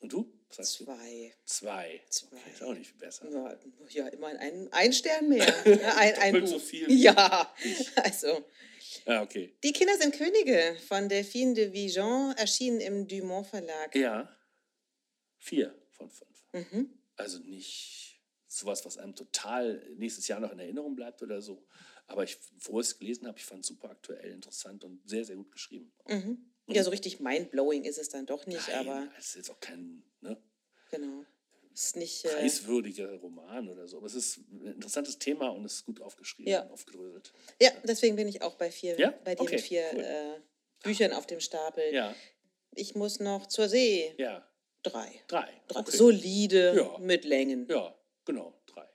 Und du? Was zwei. Zwei. Zwei. Okay, ist auch nicht viel besser. Ja, ja immerhin ein, ein Stern mehr. Ja, ein, ein so viel. Ja, also. Ja, okay. Die Kinder sind Könige von Delphine de Vigeon, erschienen im Dumont Verlag. Ja. Vier von fünf. Mhm. Also nicht sowas, was einem total nächstes Jahr noch in Erinnerung bleibt oder so. Aber ich, wo ich es gelesen habe, ich fand es super aktuell, interessant und sehr, sehr gut geschrieben. Mhm. Ja, so richtig mindblowing ist es dann doch nicht, Nein, aber es ist jetzt auch kein ne, genau. Ist nicht. Äh, preiswürdiger Roman oder so. Aber es ist ein interessantes Thema und es ist gut aufgeschrieben Ja. und aufgedröselt. ja, deswegen bin ich auch bei vier, Ja? bei dir Okay, mit vier cool. äh, Büchern auf dem Stapel. Ja, Ich muss noch zur See. ja. Drei. Drei. Drei. Okay. Solide Ja. mit Längen. Ja, genau, drei.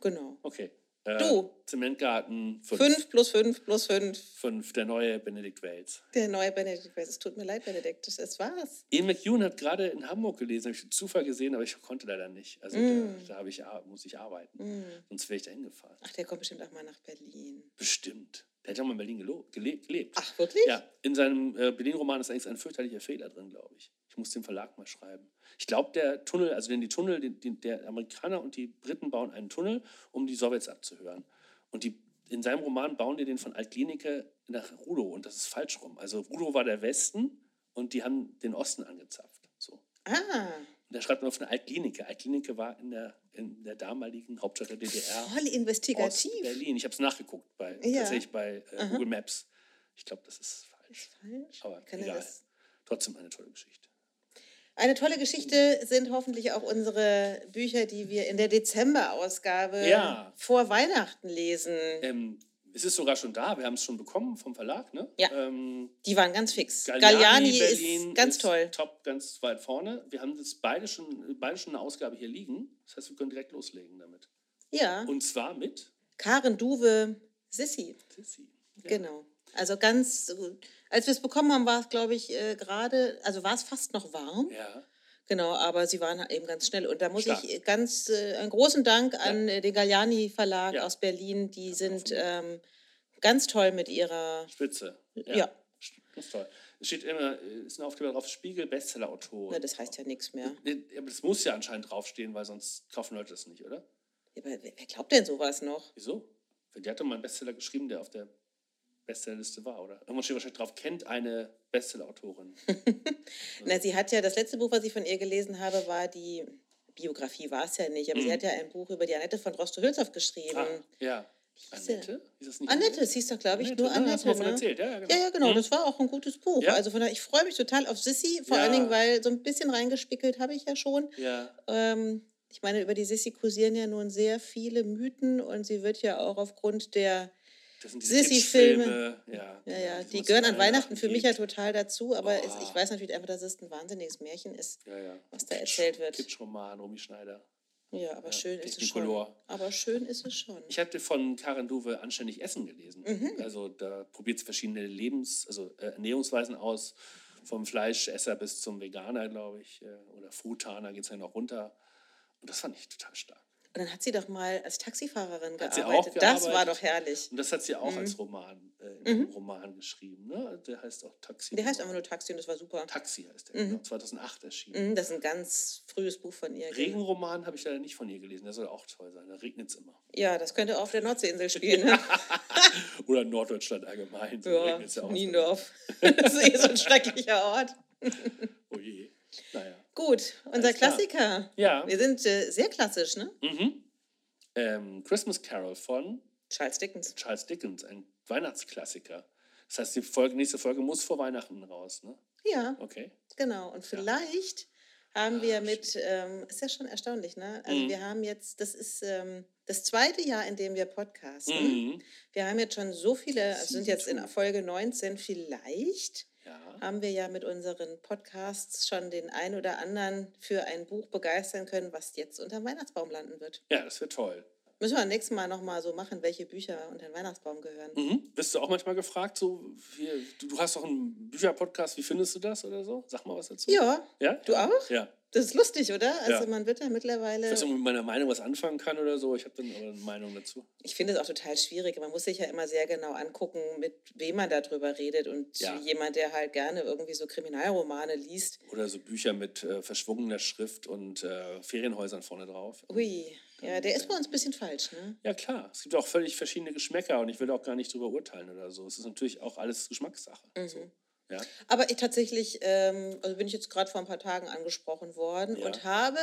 Genau. Okay. Äh, Du. Zementgarten, fünf. Fünf plus fünf plus fünf. Fünf, der neue Benedikt Wells. Der neue Benedikt Weiss. Es tut mir leid, Benedikt. Das, das war's. Ian McEwan hat gerade in Hamburg gelesen, habe ich durch Zufall gesehen, aber ich konnte leider nicht. Also Mm. da, da ich, ar- muss ich arbeiten. Sonst wäre ich da hingefahren. Ach, der kommt bestimmt auch mal nach Berlin. Bestimmt. Der hat ja mal in Berlin gelebt. Ach, wirklich? Ja, in seinem äh, Berlin-Roman ist eigentlich ein fürchterlicher Fehler drin, glaube ich. Ich muss dem Verlag mal schreiben. Ich glaube, der Tunnel, also denn die Tunnel, die, die, der Amerikaner und die Briten bauen einen Tunnel, um die Sowjets abzuhören. Und die, in seinem Roman bauen die den von Altlinike nach Rudo und das ist falsch rum. Also Rudo war der Westen und die haben den Osten angezapft. So. Ah, Und da schreibt man auf eine Altlinike. Altlinike war in der, in der damaligen Hauptstadt der DDR. voll investigativ. Berlin. Ich habe es nachgeguckt, bei, Ja. tatsächlich bei äh, Google Maps. Ich glaube, das ist falsch. Falsch? Aber Kann egal. das- Trotzdem eine tolle Geschichte. Eine tolle Geschichte sind hoffentlich auch unsere Bücher, die wir in der Dezemberausgabe Ja. vor Weihnachten lesen. Ähm, es ist sogar schon da. Wir haben es schon bekommen vom Verlag. Ne? Ja. Ähm, Die waren ganz fix. Galliani, Galliani, Berlin ist ganz toll. Top, ganz weit vorne. Wir haben das beide schon, beide schon eine Ausgabe hier liegen. Das heißt, wir können direkt loslegen damit. Ja. Und zwar mit Karen Duwe, Sissi. Sissi. Ja. Genau. Also ganz, als wir es bekommen haben, war es, glaube ich, äh, gerade, also war es fast noch warm. Ja. Genau, aber sie waren eben ganz schnell. Und da muss Stark. ich ganz äh, einen großen Dank an äh, den Galliani Verlag Ja. aus Berlin. Die sind ähm, ganz toll mit ihrer. Spitze. Ja. Das ist toll. Es steht immer, äh, ist ein Aufkleber drauf, Spiegel Bestseller-Autor. Na, das heißt ja nichts mehr. Nee, Aber das muss ja anscheinend draufstehen, weil sonst kaufen Leute das nicht, oder? Aber wer, glaubt denn sowas noch? Wieso? Die hat doch mal einen Bestseller geschrieben, der auf der Bestsellerliste war, oder? Irgendwann steht wahrscheinlich drauf, kennt eine Bestseller-Autorin. Na, sie hat ja, das letzte Buch, was ich von ihr gelesen habe, war die Biografie, war es ja nicht, aber sie hat ja ein Buch über die Annette von Droste-Hülshoff geschrieben. Mhm. ah, ja. hieß? Annette? Das nicht Annette, es hieß doch, glaube ich, Annette, nur ne? Annette. Hast du mal von ne? erzählt, ja, ja, genau. Ja, ja, genau. Mhm. Das war auch ein gutes Buch. Ja. Also von daher, ich freue mich total auf Sissy, vor Ja. allen Dingen, weil so ein bisschen reingespickelt habe ich ja schon. Ja. Ähm, ich meine, über die Sissy kursieren ja nun sehr viele Mythen und sie wird ja auch aufgrund der, Das sind diese Sissi-Filme. Ja, ja, ja, wo die es gehören an Weihnachten für mich ja geht. total dazu, aber es, Oh. ich weiß natürlich einfach, dass es ein wahnsinniges Märchen ist. Ja, ja. was da erzählt wird. Kitschroman, Romy Schneider. Ja, aber schön ist es schon. Aber schön ist es schon. Ich hatte von Karen Duwe anständig Essen gelesen. Mhm. Also da probiert sie verschiedene Lebens-, also äh, Ernährungsweisen aus, vom Fleischesser bis zum Veganer, glaube ich, äh, oder Frutaner geht es ja noch runter. Und das fand ich total stark. Und dann hat sie doch mal als Taxifahrerin gearbeitet. auch Das war gearbeitet? doch herrlich. Und das hat sie auch als Roman, äh, einem Roman geschrieben. Ne? Der heißt auch Taxi. Mhm. Der heißt einfach nur Taxi und das war super. Taxi heißt der, genau, 2008 erschienen. Mhm, Das ist ein ganz frühes Buch von ihr. Regenroman habe ich leider nicht von ihr gelesen. Der soll auch toll sein. Da regnet es immer. Ja, das könnte auch auf der Nordseeinsel spielen. Ne? Oder in Norddeutschland allgemein. Da ja, ja auch. Niendorf. Das ist eh so ein schrecklicher Ort. Oh je. Naja. Gut, unser Alles klar. Klassiker. Ja. Wir sind äh, sehr klassisch, ne? Mhm. Ähm, Christmas Carol von Charles Dickens. Charles Dickens, ein Weihnachtsklassiker. Das heißt, die Folge, nächste Folge muss vor Weihnachten raus, ne? Ja, Okay. genau. Und vielleicht haben wir mit, ähm, ist ja schon erstaunlich, ne? Also Mhm. wir haben jetzt, das ist ähm, das zweite Jahr, in dem wir podcasten. Mhm. Wir haben jetzt schon so viele, also sind jetzt in Folge 19, vielleicht Ja. haben wir ja mit unseren Podcasts schon den ein oder anderen für ein Buch begeistern können, was jetzt unter dem Weihnachtsbaum landen wird. ja, das wird toll. Müssen wir nächstes Mal nochmal so machen, welche Bücher unter den Weihnachtsbaum gehören. Mhm. Bist du auch manchmal gefragt, so, wie, du, du hast doch einen Bücherpodcast, wie findest du das oder so? Sag mal was dazu. Ja, Ja? du auch? Ja. Das ist lustig, oder? Also Ja. man wird ja mittlerweile. Ich weiß nicht, ob man mit meiner Meinung was anfangen kann oder so. Ich habe dann aber eine Meinung dazu. Ich finde es auch total schwierig. Man muss sich ja immer sehr genau angucken, mit wem man darüber redet. Und Ja. jemand, der halt gerne irgendwie so Kriminalromane liest, Oder so Bücher mit äh, verschwungener Schrift und äh, Ferienhäusern vorne drauf. ui, ja, der ist bei uns ein bisschen falsch, ne? Ja, klar. Es gibt auch völlig verschiedene Geschmäcker und ich will auch gar nicht drüber urteilen oder so. Es ist natürlich auch alles Geschmackssache. Mhm. So. Ja. Aber ich tatsächlich, ähm, also bin ich jetzt gerade vor ein paar Tagen angesprochen worden Ja. und habe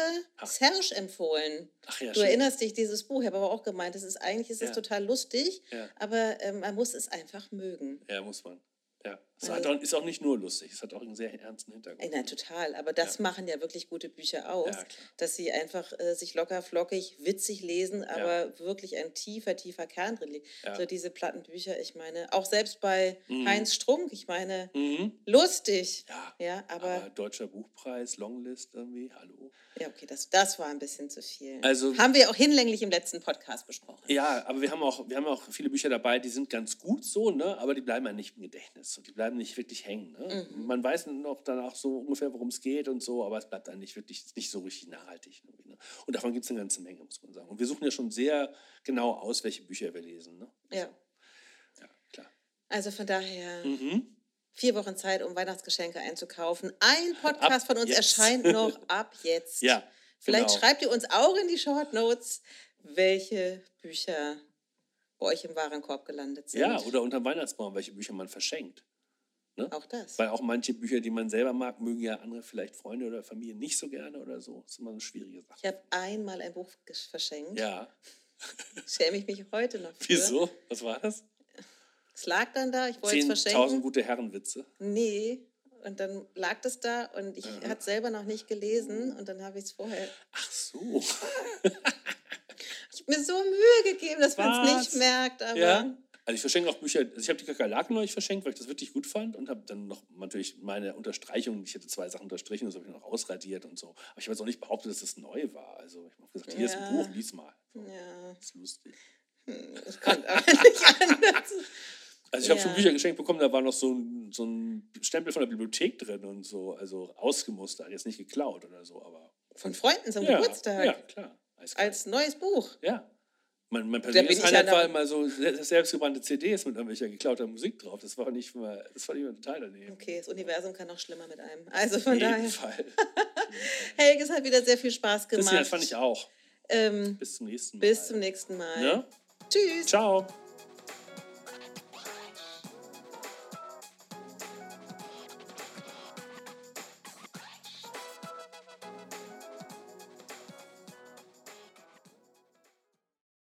Serge empfohlen. Ach ja, du stimmt. erinnerst dich, dieses Buch, ich habe aber auch gemeint, es ist eigentlich ist es Ja. total lustig, aber ähm, man muss es einfach mögen. Ja, muss man. Ja. Es Also- auch, ist auch nicht nur lustig, es hat auch einen sehr ernsten Hintergrund. Na, total. Aber das machen ja wirklich gute Bücher aus, Ja, dass sie einfach äh, sich locker flockig, witzig lesen, aber wirklich ein tiefer, tiefer Kern drin liegt. Ja. So diese Plattenbücher, ich meine, auch selbst bei Heinz Strunk, ich meine, Mhm. lustig. Ja. Ja, aber, Aber Deutscher Buchpreis, Longlist irgendwie, hallo. ja, okay, das, das war ein bisschen zu viel. Also- Haben wir auch hinlänglich im letzten Podcast besprochen. Ja, aber wir haben auch, wir haben auch viele Bücher dabei, die sind ganz gut so, ne? aber die bleiben ja nicht im Gedächtnis. Und die bleiben nicht wirklich hängen. Ne? Mhm. Man weiß noch danach so ungefähr, worum es geht und so, aber es bleibt dann nicht wirklich nicht so richtig nachhaltig. Ne? Und davon gibt es eine ganze Menge, muss man sagen. Und wir suchen ja schon sehr genau aus, welche Bücher wir lesen. Ne? Ja. Ja, klar. Also von daher Mhm. vier Wochen Zeit, um Weihnachtsgeschenke einzukaufen. Ein Podcast von uns jetzt. erscheint noch ab jetzt. Ja, Vielleicht genau. schreibt ihr uns auch in die Short Notes, welche Bücher bei euch im Warenkorb gelandet sind. Ja, oder unter dem Weihnachtsbaum, welche Bücher man verschenkt. Ne? Auch das. Weil auch manche Bücher, die man selber mag, mögen ja andere vielleicht Freunde oder Familie nicht so gerne oder so. Das ist immer eine schwierige Sache. Ich habe einmal ein Buch verschenkt. Ja. Schäme ich mich heute noch für. Wieso? Was war das? Es lag dann da, ich wollte es 10.000 verschenken. gute Herrenwitze. Nee. Und dann lag das da und ich hatte es selber noch nicht gelesen und dann habe ich es vorher. Ach so. Ich habe mir so Mühe gegeben, dass man es nicht merkt, aber Ja. Also ich verschenke auch Bücher, also ich habe die Kakerlaken neulich verschenkt, weil ich das wirklich gut fand und habe dann noch natürlich meine Unterstreichung, ich hätte zwei Sachen unterstrichen, das habe ich noch ausradiert und so. Aber ich habe jetzt auch nicht behauptet, dass das neu war. Also ich habe gesagt, hier ist Ja. ein Buch, lies mal. So, ja, Das ist lustig. es kommt aber nicht anders. Also ich habe schon Ja. Bücher geschenkt bekommen, da war noch so ein, so ein Stempel von der Bibliothek drin und so, also ausgemustert, jetzt nicht geklaut oder so, aber Von Freunden zum ja, Geburtstag. Ja, klar. Als neues Buch. ja. Mein, mein persönliches ja Highlight war immer so se- selbstgebrannte CDs mit irgendwelcher geklauter Musik drauf. Das war nicht mal, das war nicht mal total daneben. Okay, das Universum kann noch schlimmer mit einem. Also Auf von jeden daher. Fall. Helge, es hat wieder sehr viel Spaß gemacht. Das fand ich auch. Ähm, Bis zum nächsten Mal. bis zum nächsten Mal. Ne? Tschüss. Ciao.